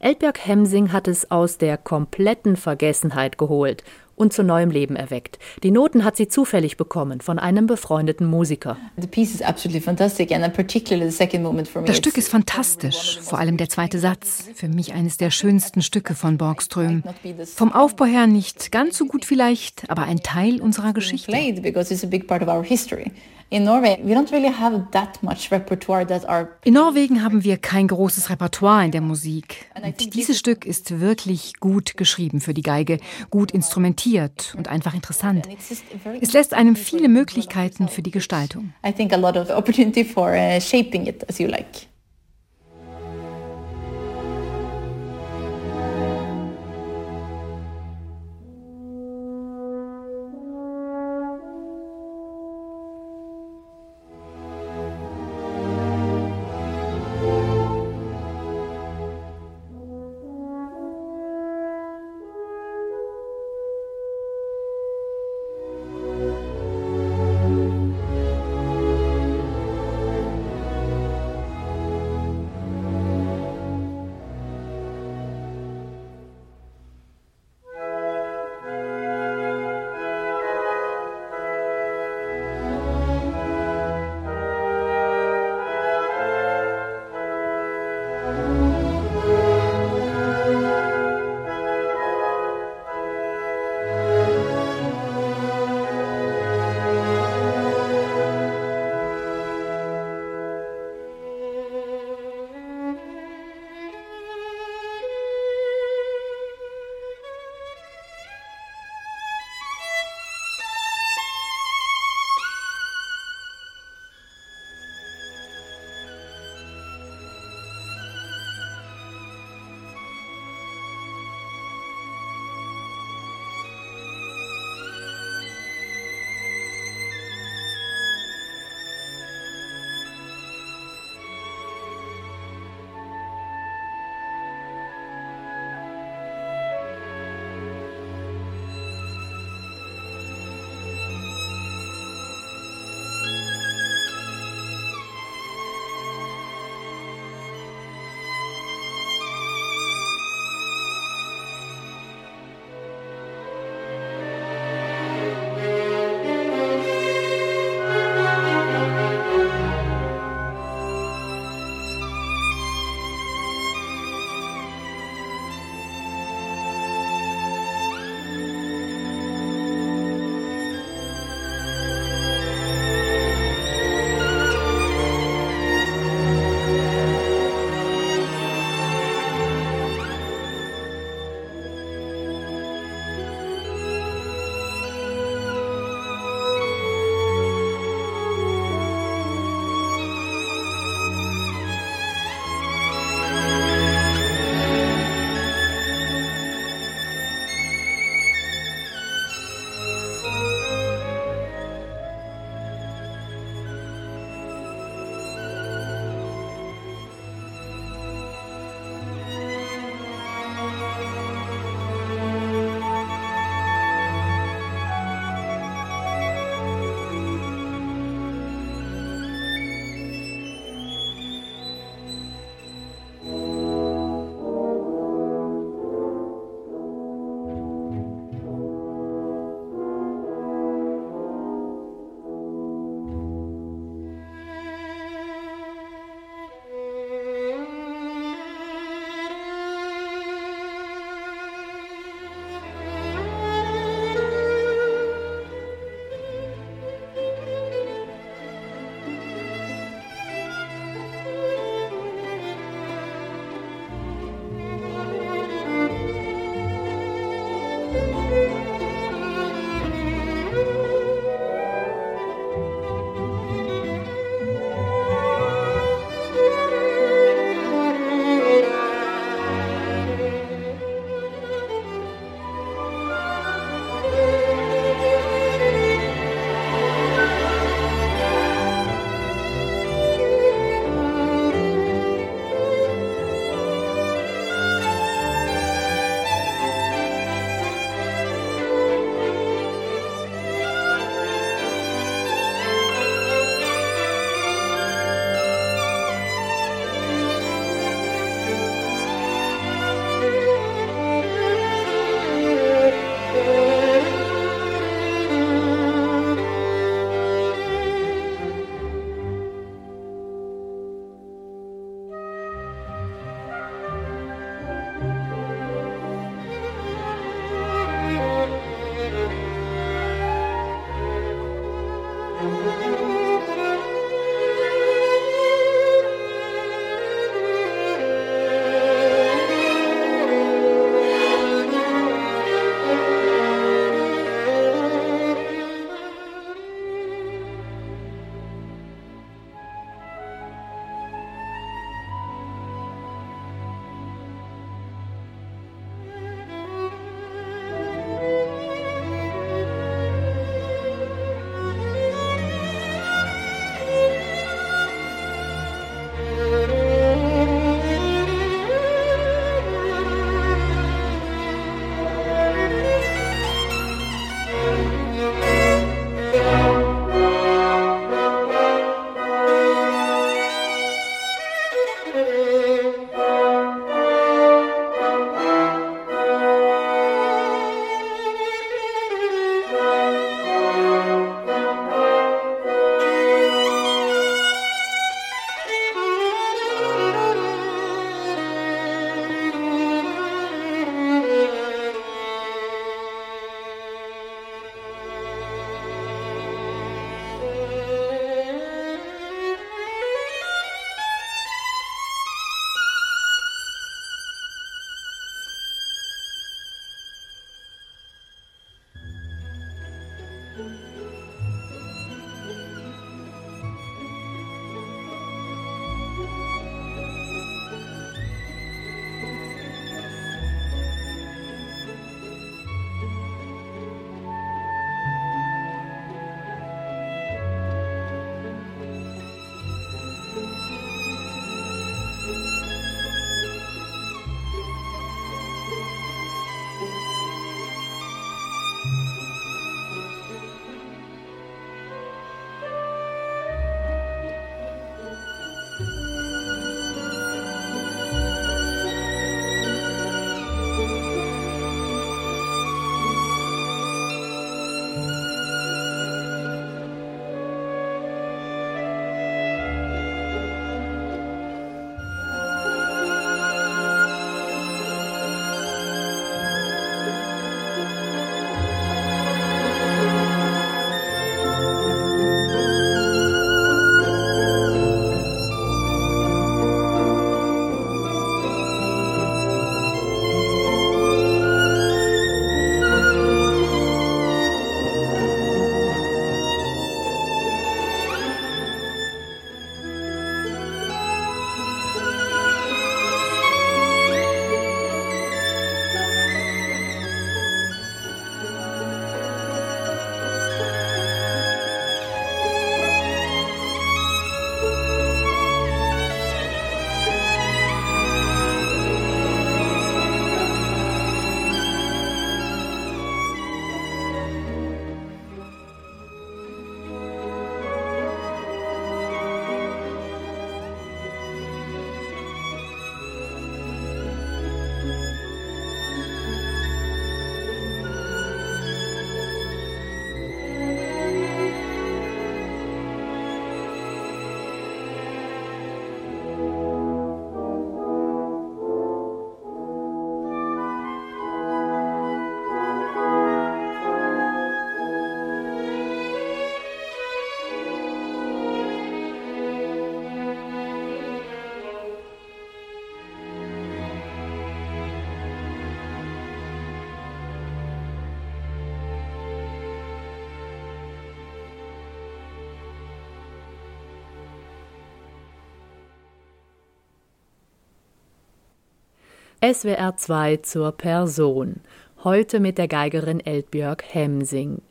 Elbjörg Hemsing hat es aus der kompletten Vergessenheit geholt und zu neuem Leben erweckt. Die Noten hat sie zufällig bekommen von einem befreundeten Musiker. Das Stück ist fantastisch, vor allem der zweite Satz. Für mich eines der schönsten Stücke von Borgström. Vom Aufbau her nicht ganz so gut vielleicht, aber ein Teil unserer Geschichte. In Norwegen haben wir kein großes Repertoire in der Musik. Und dieses Stück ist wirklich gut geschrieben für die Geige, gut instrumentiert und einfach interessant. Es lässt einem viele Möglichkeiten für die Gestaltung. I think a lot of opportunity for uh, shaping it as you like. SWR 2 zur Person. Heute mit der Geigerin Elbjörg Hemsing.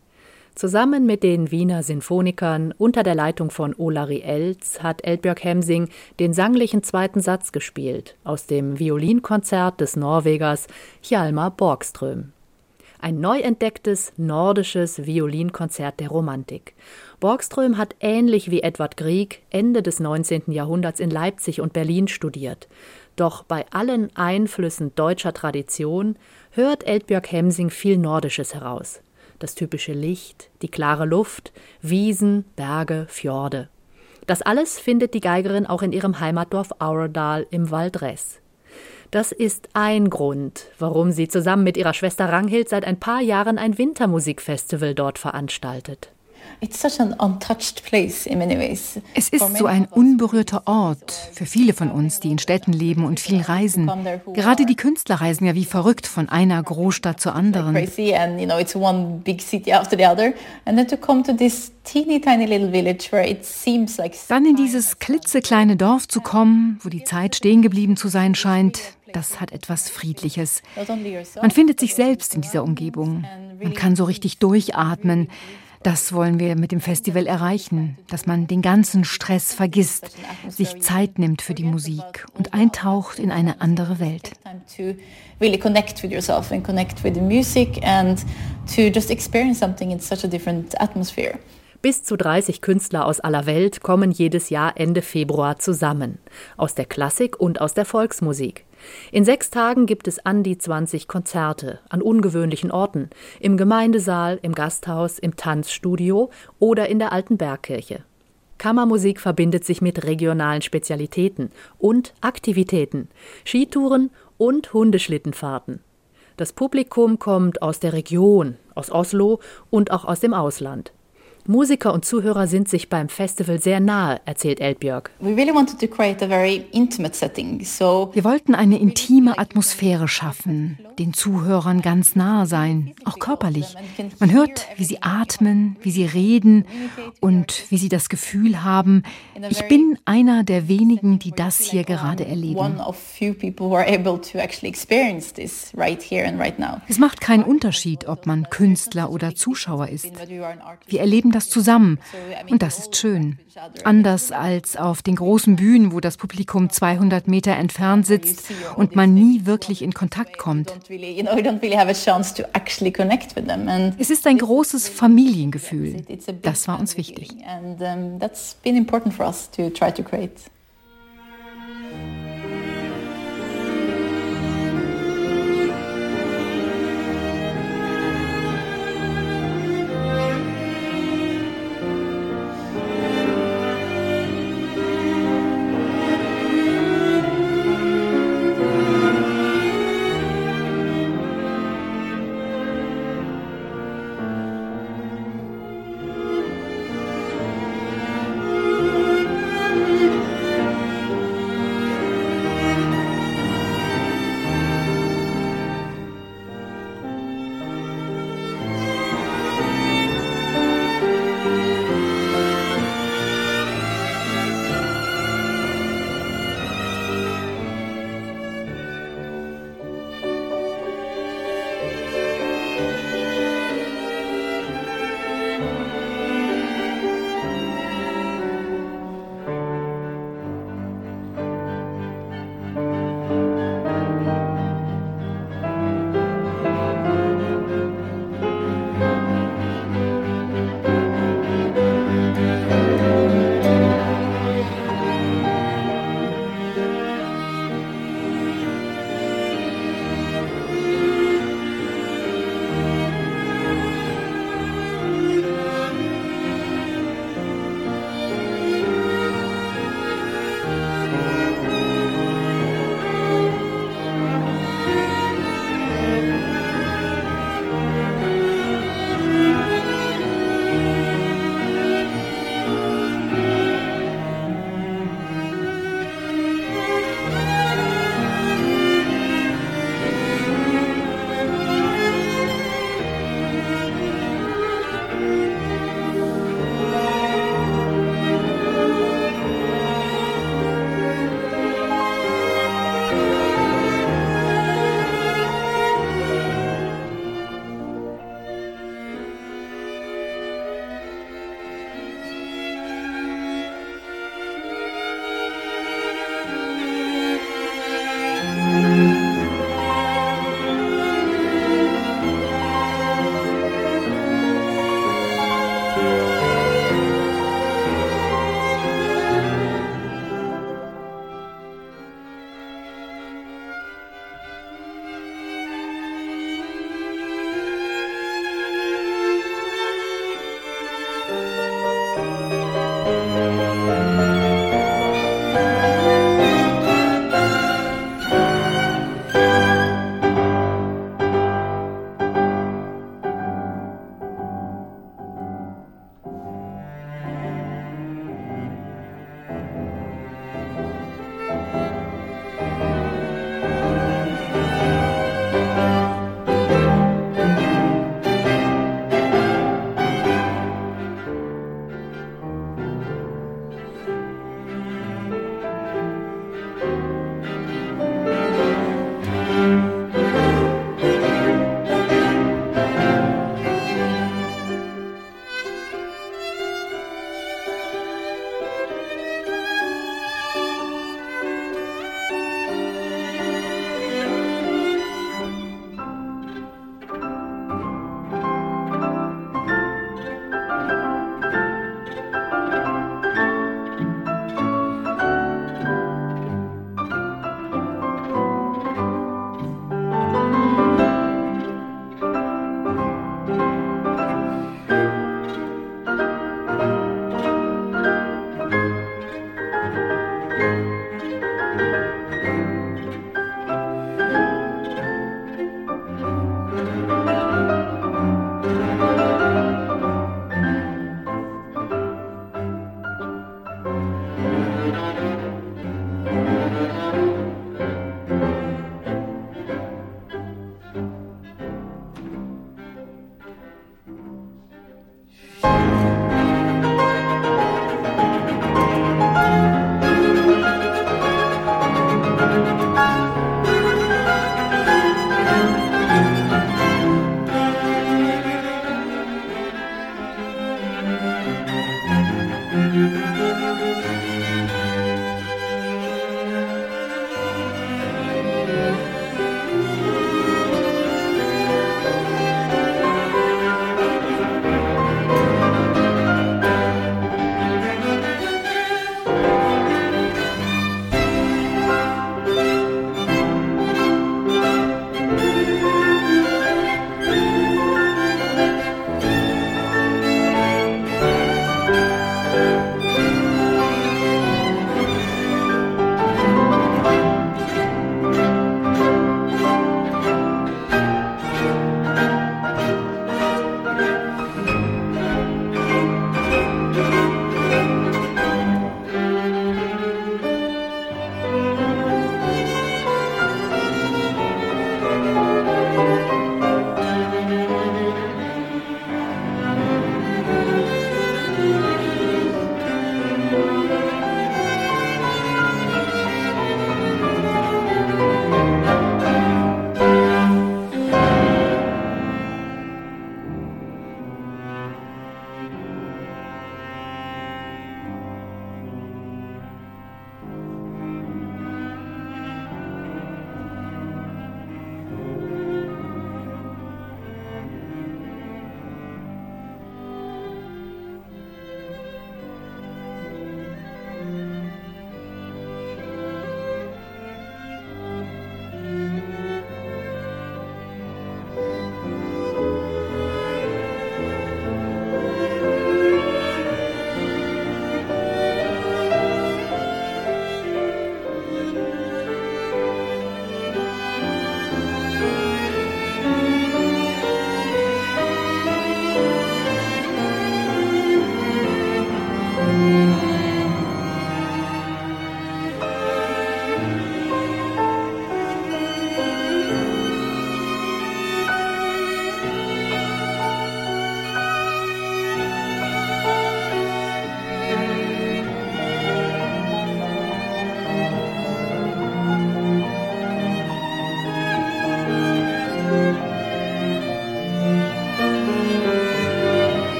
Zusammen mit den Wiener Sinfonikern unter der Leitung von Olari Elz hat Elbjörg Hemsing den sanglichen zweiten Satz gespielt aus dem Violinkonzert des Norwegers Hjalmar Borgström. Ein neu entdecktes nordisches Violinkonzert der Romantik. Borgström hat ähnlich wie Edward Grieg Ende des 19. Jahrhunderts in Leipzig und Berlin studiert. Doch bei allen Einflüssen deutscher Tradition hört Eltbjörg Hemsing viel Nordisches heraus. Das typische Licht, die klare Luft, Wiesen, Berge, Fjorde. Das alles findet die Geigerin auch in ihrem Heimatdorf Aurdal im Waldress. Das ist ein Grund, warum sie zusammen mit ihrer Schwester Ranghild seit ein paar Jahren ein Wintermusikfestival dort veranstaltet. Es ist so ein unberührter Ort für viele von uns, die in Städten leben und viel reisen. Gerade die Künstler reisen ja wie verrückt von einer Großstadt zur anderen. Dann in dieses klitzekleine Dorf zu kommen, wo die Zeit stehen geblieben zu sein scheint, das hat etwas Friedliches. Man findet sich selbst in dieser Umgebung. Man kann so richtig durchatmen. Das wollen wir mit dem Festival erreichen, dass man den ganzen Stress vergisst, sich Zeit nimmt für die Musik und eintaucht in eine andere Welt. really connect with yourself and connect with the music and to just experience something in such a different atmosphere. Bis zu 30 Künstler aus aller Welt kommen jedes Jahr Ende Februar zusammen, aus der Klassik und aus der Volksmusik. In sechs Tagen gibt es an die 20 Konzerte an ungewöhnlichen Orten, im Gemeindesaal, im Gasthaus, im Tanzstudio oder in der alten Bergkirche. Kammermusik verbindet sich mit regionalen Spezialitäten und Aktivitäten, Skitouren und Hundeschlittenfahrten. Das Publikum kommt aus der Region, aus Oslo und auch aus dem Ausland. Musiker und Zuhörer sind sich beim Festival sehr nahe, erzählt Elbjörg. Wir wollten eine intime Atmosphäre schaffen, den Zuhörern ganz nahe sein, auch körperlich. Man hört, wie sie atmen, wie sie reden und wie sie das Gefühl haben, ich bin einer der wenigen, die das hier gerade erleben. Es macht keinen Unterschied, ob man Künstler oder Zuschauer ist. Wir erleben das zusammen und das ist schön. Anders als auf den großen Bühnen, wo das Publikum 200 Meter entfernt sitzt und man nie wirklich in Kontakt kommt. Es ist ein großes Familiengefühl. Das war uns wichtig.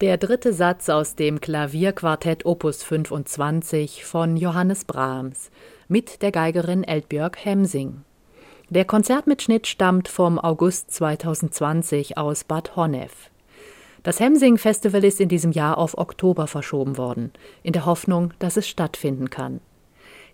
Der dritte Satz aus dem Klavierquartett Opus 25 von Johannes Brahms mit der Geigerin Eltbjörg Hemsing. Der Konzertmitschnitt stammt vom August 2020 aus Bad Honnef. Das Hemsing Festival ist in diesem Jahr auf Oktober verschoben worden, in der Hoffnung, dass es stattfinden kann.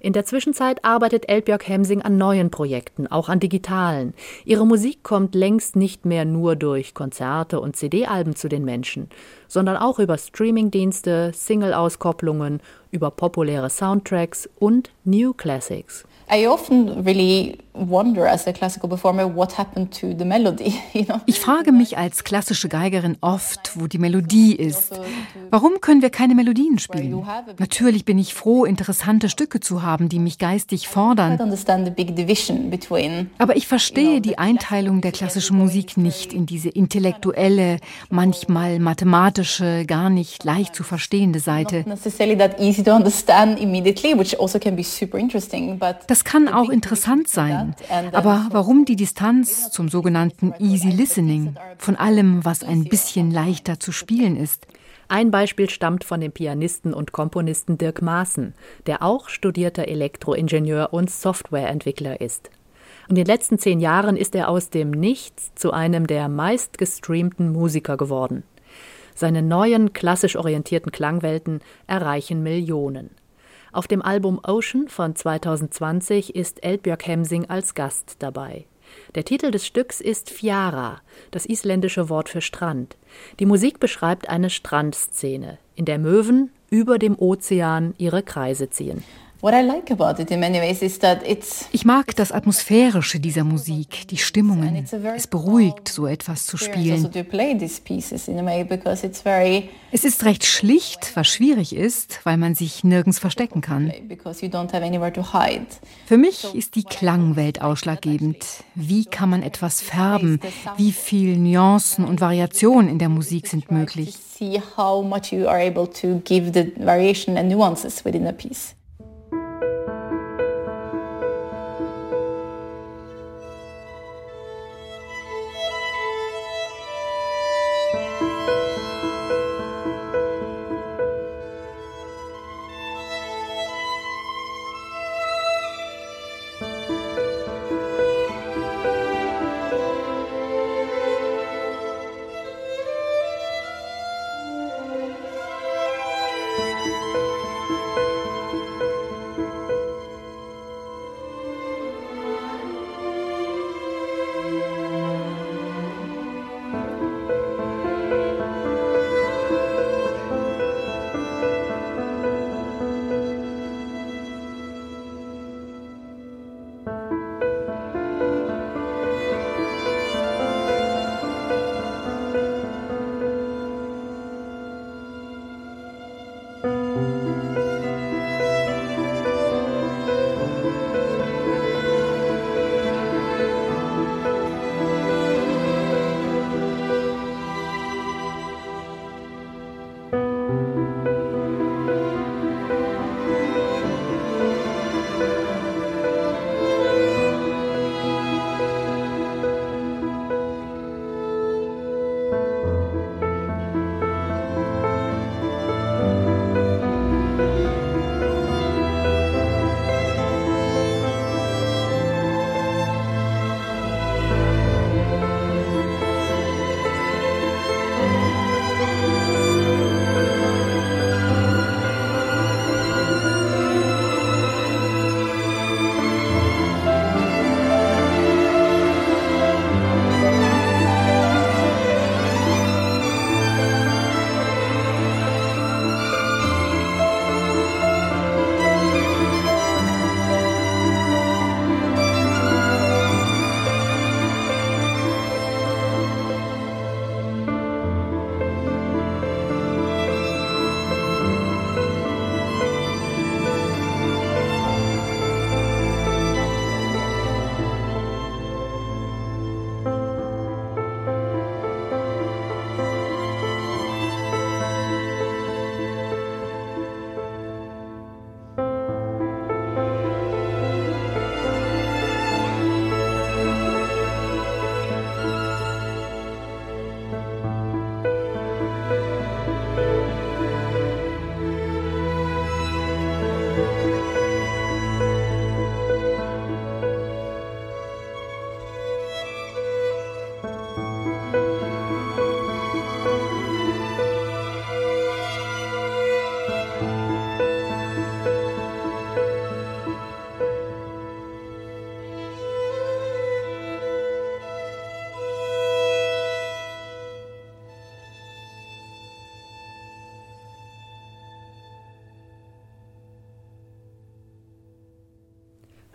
In der Zwischenzeit arbeitet Elbjörg Hemsing an neuen Projekten, auch an digitalen. Ihre Musik kommt längst nicht mehr nur durch Konzerte und CD-Alben zu den Menschen, sondern auch über Streamingdienste, Single-Auskopplungen, über populäre Soundtracks und New Classics. I often really wonder as a classical performer what happened to the melody, (laughs) you know? Ich frage mich als klassische Geigerin oft, wo die Melodie ist. Warum können wir keine Melodien spielen? Natürlich bin ich froh, interessante Stücke zu haben, die mich geistig fordern. Aber ich verstehe die Einteilung der klassischen Musik nicht in diese intellektuelle, manchmal mathematische, gar nicht leicht zu verstehende Seite. Also das kann auch interessant sein. Aber warum die Distanz zum sogenannten Easy Listening, von allem, was ein bisschen leichter zu spielen ist? Ein Beispiel stammt von dem Pianisten und Komponisten Dirk Maaßen, der auch studierter Elektroingenieur und Softwareentwickler ist. Und in den letzten zehn Jahren ist er aus dem Nichts zu einem der meistgestreamten Musiker geworden. Seine neuen, klassisch orientierten Klangwelten erreichen Millionen. Auf dem Album Ocean von 2020 ist Elbjörg Hemsing als Gast dabei. Der Titel des Stücks ist Fiara, das isländische Wort für Strand. Die Musik beschreibt eine Strandszene, in der Möwen über dem Ozean ihre Kreise ziehen. Ich mag das Atmosphärische dieser Musik, die Stimmungen. Es beruhigt, so etwas zu spielen. Also es ist recht schlicht, was schwierig ist, weil man sich nirgends verstecken kann. Für mich ist die Klangwelt ausschlaggebend. Wie kann man etwas färben? Wie viel Nuancen und Variationen in der Musik sind möglich? See how much you are able to give the variation and nuances within a piece.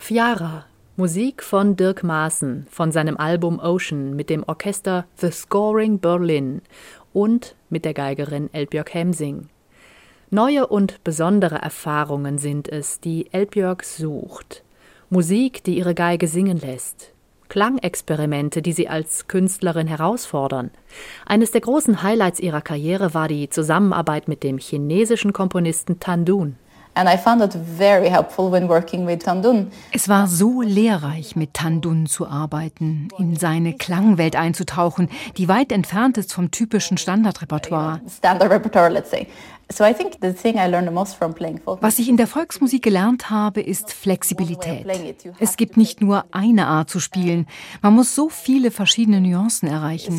Fiara, Musik von Dirk Maaßen von seinem Album Ocean mit dem Orchester The Scoring Berlin und mit der Geigerin Elbjörg Hemsing. Neue und besondere Erfahrungen sind es, die Elbjörg sucht. Musik, die ihre Geige singen lässt. Klangexperimente, die sie als Künstlerin herausfordern. Eines der großen Highlights ihrer Karriere war die Zusammenarbeit mit dem chinesischen Komponisten Tan Dun. Es war so lehrreich, mit Tandun zu arbeiten, in seine Klangwelt einzutauchen, die weit entfernt ist vom typischen Standardrepertoire. Standard repertoire, let's say. Was ich in der Volksmusik gelernt habe, ist Flexibilität. Es gibt nicht nur eine Art zu spielen. Man muss so viele verschiedene Nuancen erreichen.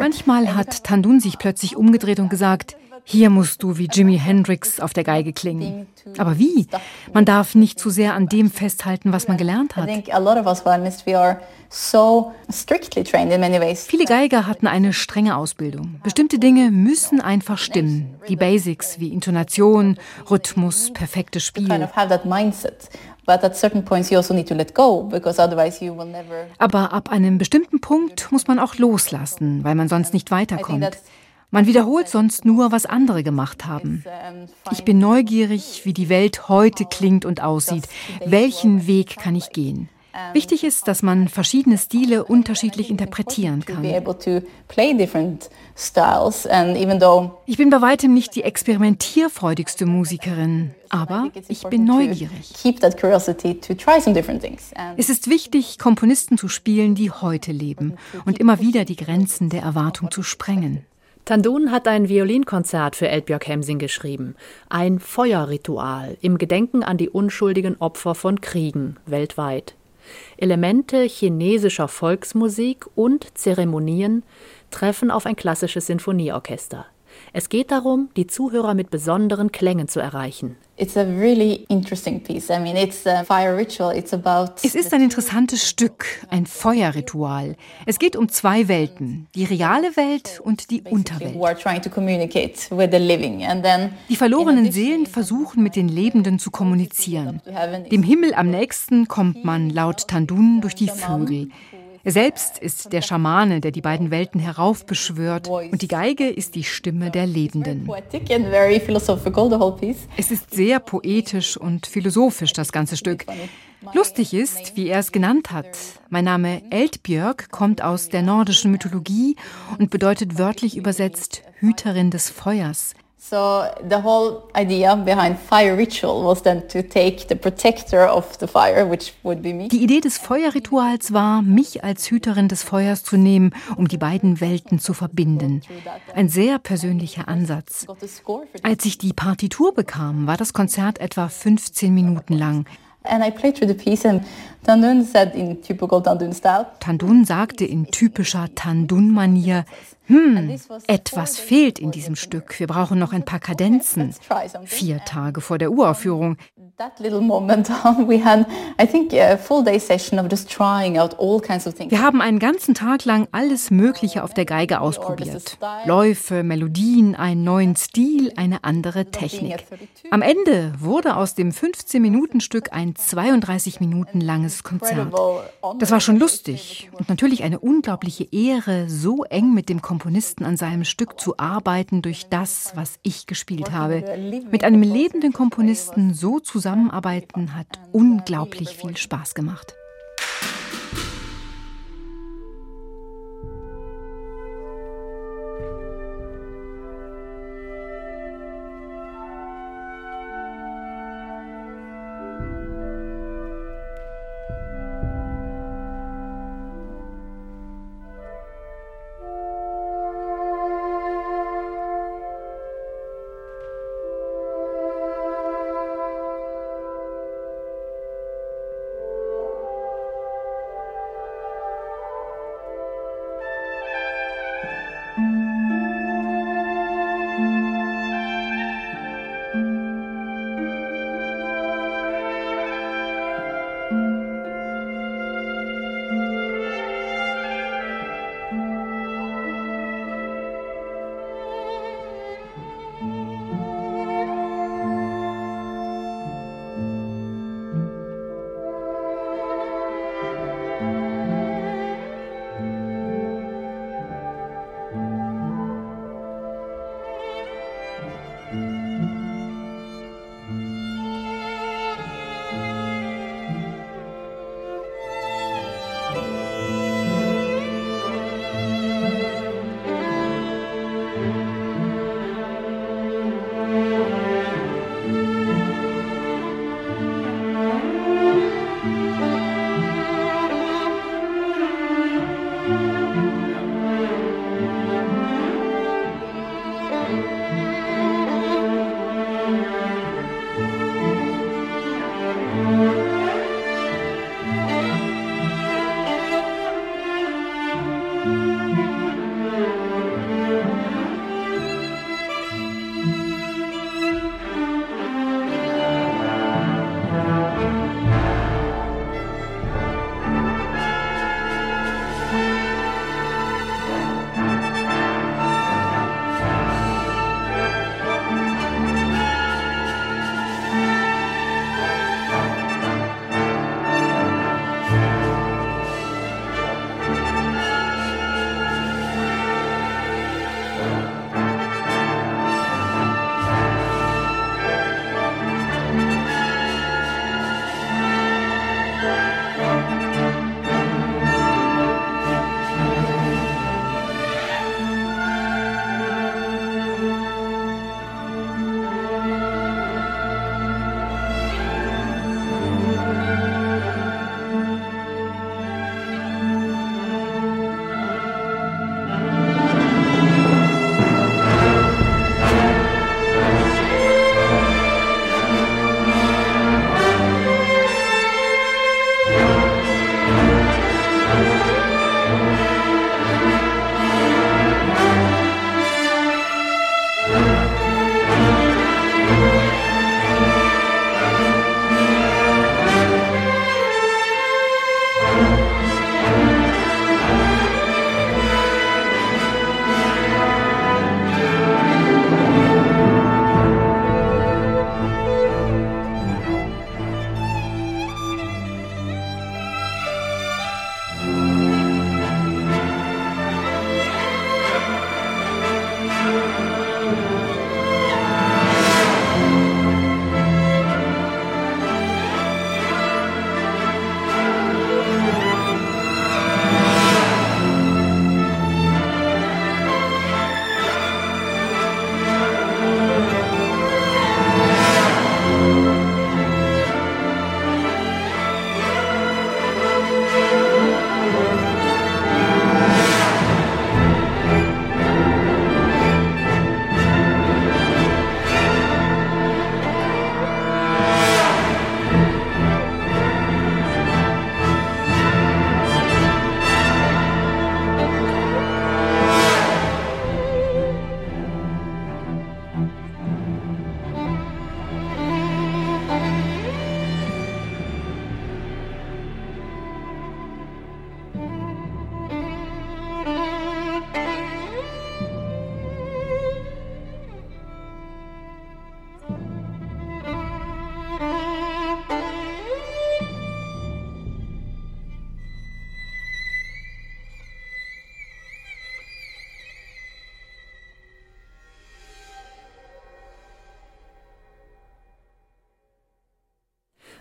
Manchmal hat Tandun sich plötzlich umgedreht und gesagt, hier musst du wie Jimi Hendrix auf der Geige klingen. Aber wie? Man darf nicht zu sehr an dem festhalten, was man gelernt hat. Viele Geiger hatten eine strenge Ausbildung. Bestimmte Dinge müssen einfach stimmen. Die Basics wie Intonation, Rhythmus, perfektes Spiel. Also Aber ab einem bestimmten Punkt muss man auch loslassen, weil man sonst nicht weiterkommt. Man wiederholt sonst nur, was andere gemacht haben. Ich bin neugierig, wie die Welt heute klingt und aussieht. Welchen Weg kann ich gehen? Wichtig ist, dass man verschiedene Stile unterschiedlich interpretieren kann. Ich bin bei weitem nicht die experimentierfreudigste Musikerin, aber ich bin neugierig. Es ist wichtig, Komponisten zu spielen, die heute leben und immer wieder die Grenzen der Erwartung zu sprengen. Tandun hat ein Violinkonzert für Elbjörg Hemsing geschrieben. Ein Feuerritual im Gedenken an die unschuldigen Opfer von Kriegen weltweit. Elemente chinesischer Volksmusik und Zeremonien treffen auf ein klassishes Sinfonieorchester. Es geht darum, die Zuhörer mit besonderen Klängen zu erreichen. Es ist ein interessantes Stück, ein Feuerritual. Es geht um zwei Welten, die reale Welt und die Unterwelt. Die verlorenen Seelen versuchen mit den Lebenden zu kommunizieren. Dem Himmel am nächsten kommt man laut Tandun durch die Vögel. Er selbst ist der Schamane, der die beiden Welten heraufbeschwört, und die Geige ist die Stimme der Lebenden. Es ist sehr poetisch und philosophisch, das ganze Stück. Lustig ist, wie er es genannt hat. Mein Name Eldbjörg kommt aus der nordischen Mythologie und bedeutet wörtlich übersetzt Hüterin des Feuers. So the whole idea behind fire ritual was then to take the protector of the fire, which would be me. Die Idee des Feuerrituals war, mich als Hüterin des Feuers zu nehmen, um die beiden Welten zu verbinden. Ein sehr persönlicher Ansatz. Als ich die Partitur bekam, war das Konzert etwa 15 Minuten lang. And I played through the piece and Tandun said in typical Tandun style. Tandun sagte in typischer Tandun-Manier, hm, etwas fehlt in diesem Stück. Wir brauchen noch ein paar Kadenzen. Vier Tage vor der Uraufführung. (laughs) Wir haben einen ganzen Tag lang alles Mögliche auf der Geige ausprobiert. Läufe, Melodien, einen neuen Stil, eine andere Technik. Am Ende wurde aus dem 15-Minuten-Stück ein 32 Minuten langes Konzert. Das war schon lustig und natürlich eine unglaubliche Ehre, so eng mit dem Komponisten an seinem Stück zu arbeiten durch das, was ich gespielt habe. Mit einem lebenden Komponisten so zusammenarbeiten hat unglaublich viel Spaß gemacht.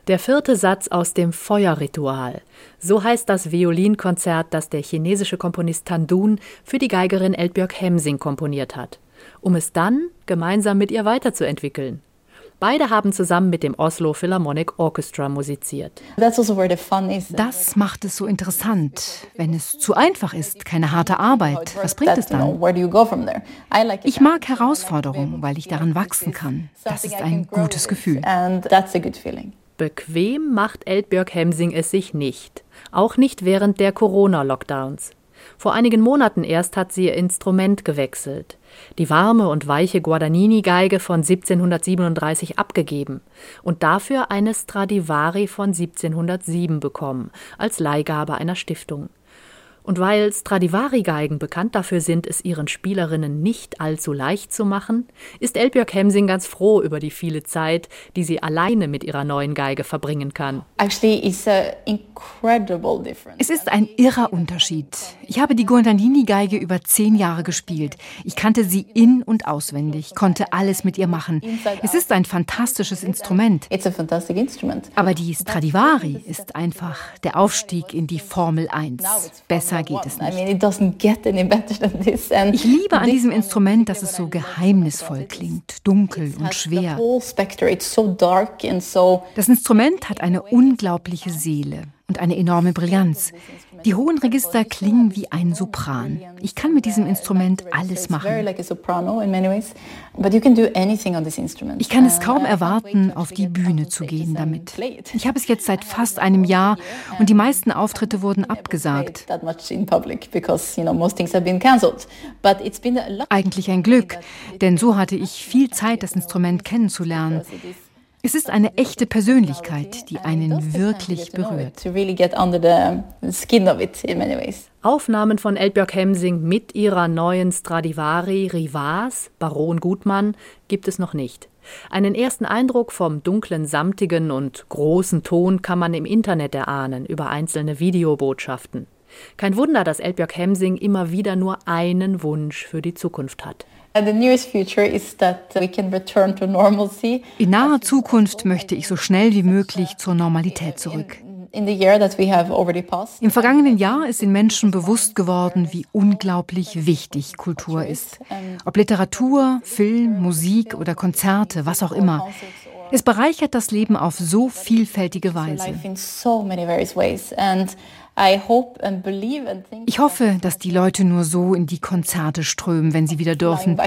Der vierte Satz aus dem Feuerritual. So heißt das Violinkonzert, das der chinesische Komponist Tan Dun für die Geigerin Elbjörg Hemsing komponiert hat, um es dann gemeinsam mit ihr weiterzuentwickeln. Beide haben zusammen mit dem Oslo Philharmonic Orchestra musiziert. Also das macht es so interessant. Wenn es zu einfach ist, keine harte Arbeit, was bringt es dann? Ich mag Herausforderungen, weil ich daran wachsen kann. Das ist ein gutes Gefühl. Bequem macht Elbjörg Hemsing es sich nicht. Auch nicht während der Corona-Lockdowns. Vor einigen Monaten erst hat sie ihr Instrument gewechselt die warme und weiche Guadagnini-Geige von 1737 abgegeben und dafür eine Stradivari von 1707 bekommen, als Leihgabe einer Stiftung. Und weil Stradivari-Geigen bekannt dafür sind, es ihren Spielerinnen nicht allzu leicht zu machen, ist Elbjörg Hemsing ganz froh über die viele Zeit, die sie alleine mit ihrer neuen Geige verbringen kann. Es ist ein irrer Unterschied. Ich habe die Guadagnini-Geige über zehn Jahre gespielt. Ich kannte sie in- und auswendig, konnte alles mit ihr machen. Es ist ein fantastisches Instrument. Aber die Stradivari ist einfach der Aufstieg in die Formel 1. Besser besser geht es nicht. Ich liebe an diesem Instrument, dass es so geheimnisvoll klingt, dunkel und schwer. Das Instrument hat eine unglaubliche Seele und eine enorme Brillanz. Die hohen Register klingen wie ein Sopran. Ich kann mit diesem Instrument alles machen. Ich kann es kaum erwarten, auf die Bühne zu gehen damit. Ich habe es jetzt seit fast einem Jahr und die meisten Auftritte wurden abgesagt. Eigentlich ein Glück, denn so hatte ich viel Zeit, das Instrument kennenzulernen. Es ist eine echte Persönlichkeit, die einen wirklich berührt. Aufnahmen von Elbjörg Hemsing mit ihrer neuen Stradivari Rivas, Baron Gutmann, gibt es noch nicht. Einen ersten Eindruck vom dunklen, samtigen und großen Ton kann man im Internet erahnen über einzelne Videobotschaften. Kein Wunder, dass Elbjörg Hemsing immer wieder nur einen Wunsch für die Zukunft hat. In naher Zukunft möchte ich so schnell wie möglich zur Normalität zurück. Im vergangenen Jahr ist den Menschen bewusst geworden, wie unglaublich wichtig Kultur ist. Ob Literatur, Film, Musik oder Konzerte, was auch immer. Es bereichert das Leben auf so vielfältige Weise. Ich hoffe, dass die Leute nur so in die Konzerte strömen, wenn sie wieder dürfen.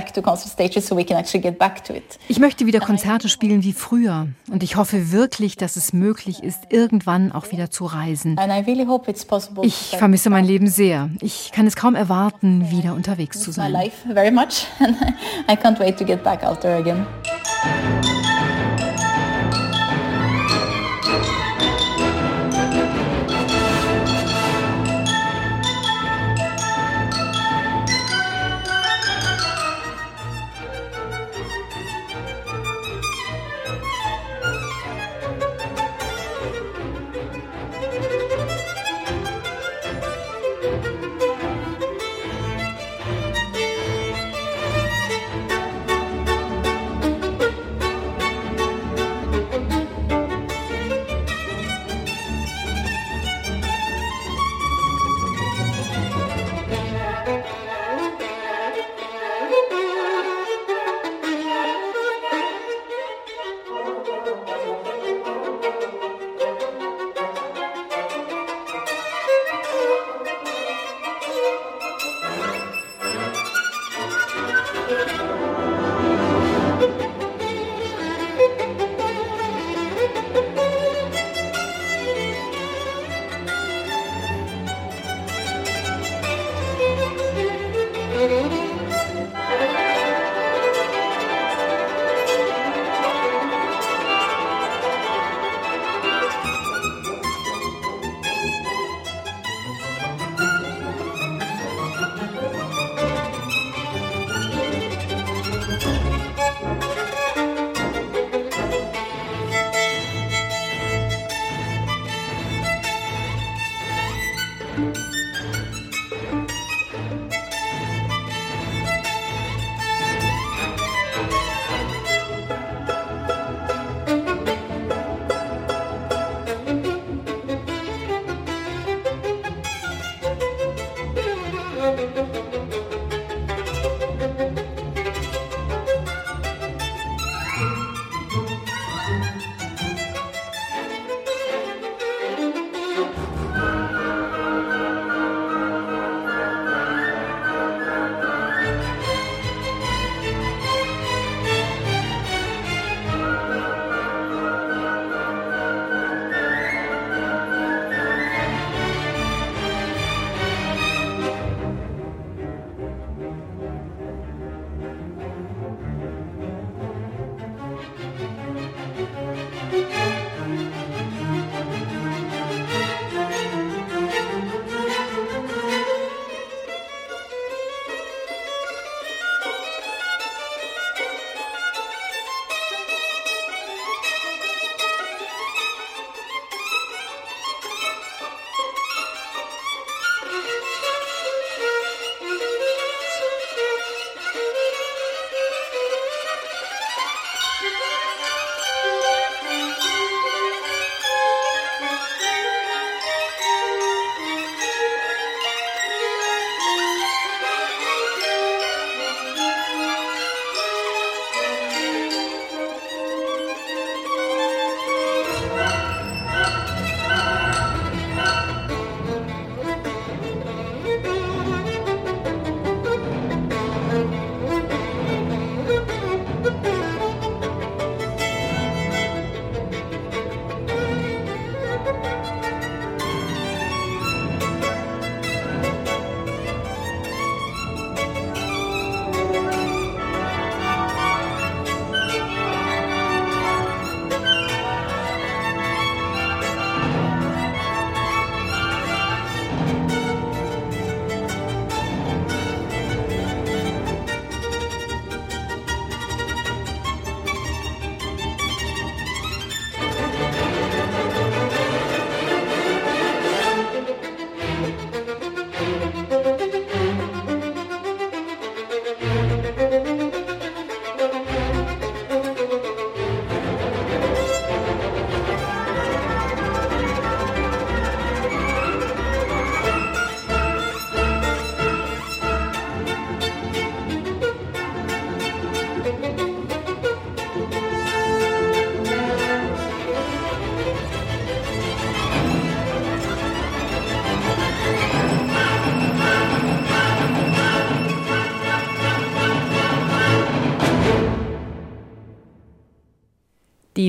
Ich möchte wieder Konzerte spielen wie früher. Und ich hoffe wirklich, dass es möglich ist, irgendwann auch wieder zu reisen. Ich vermisse mein Leben sehr. Ich kann es kaum erwarten, wieder unterwegs zu sein. (laughs)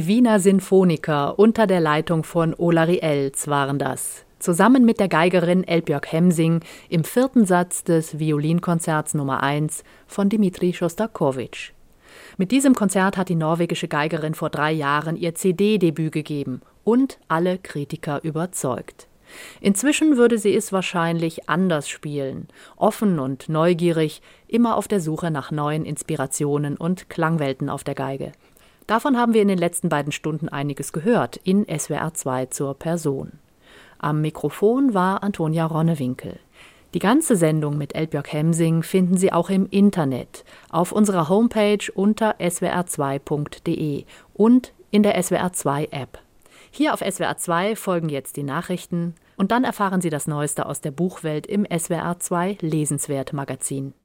Wiener Sinfoniker unter der Leitung von Olari Els waren das. Zusammen mit der Geigerin Elbjörg Hemsing im vierten Satz des Violinkonzerts Nummer 1 von Dmitri Schostakowitsch. Mit diesem Konzert hat die norwegische Geigerin vor drei Jahren ihr CD-Debüt gegeben und alle Kritiker überzeugt. Inzwischen würde sie es wahrscheinlich anders spielen, offen und neugierig, immer auf der Suche nach neuen Inspirationen und Klangwelten auf der Geige. Davon haben wir in den letzten beiden Stunden einiges gehört in SWR 2 zur Person. Am Mikrofon war Antonia Ronnewinkel. Die ganze Sendung mit Elbjörg Hemsing finden Sie auch im Internet, auf unserer Homepage unter swr2.de und in der SWR2 App. Hier auf SWR2 folgen jetzt die Nachrichten und dann erfahren Sie das Neueste aus der Buchwelt im SWR2 Lesenswert Magazin.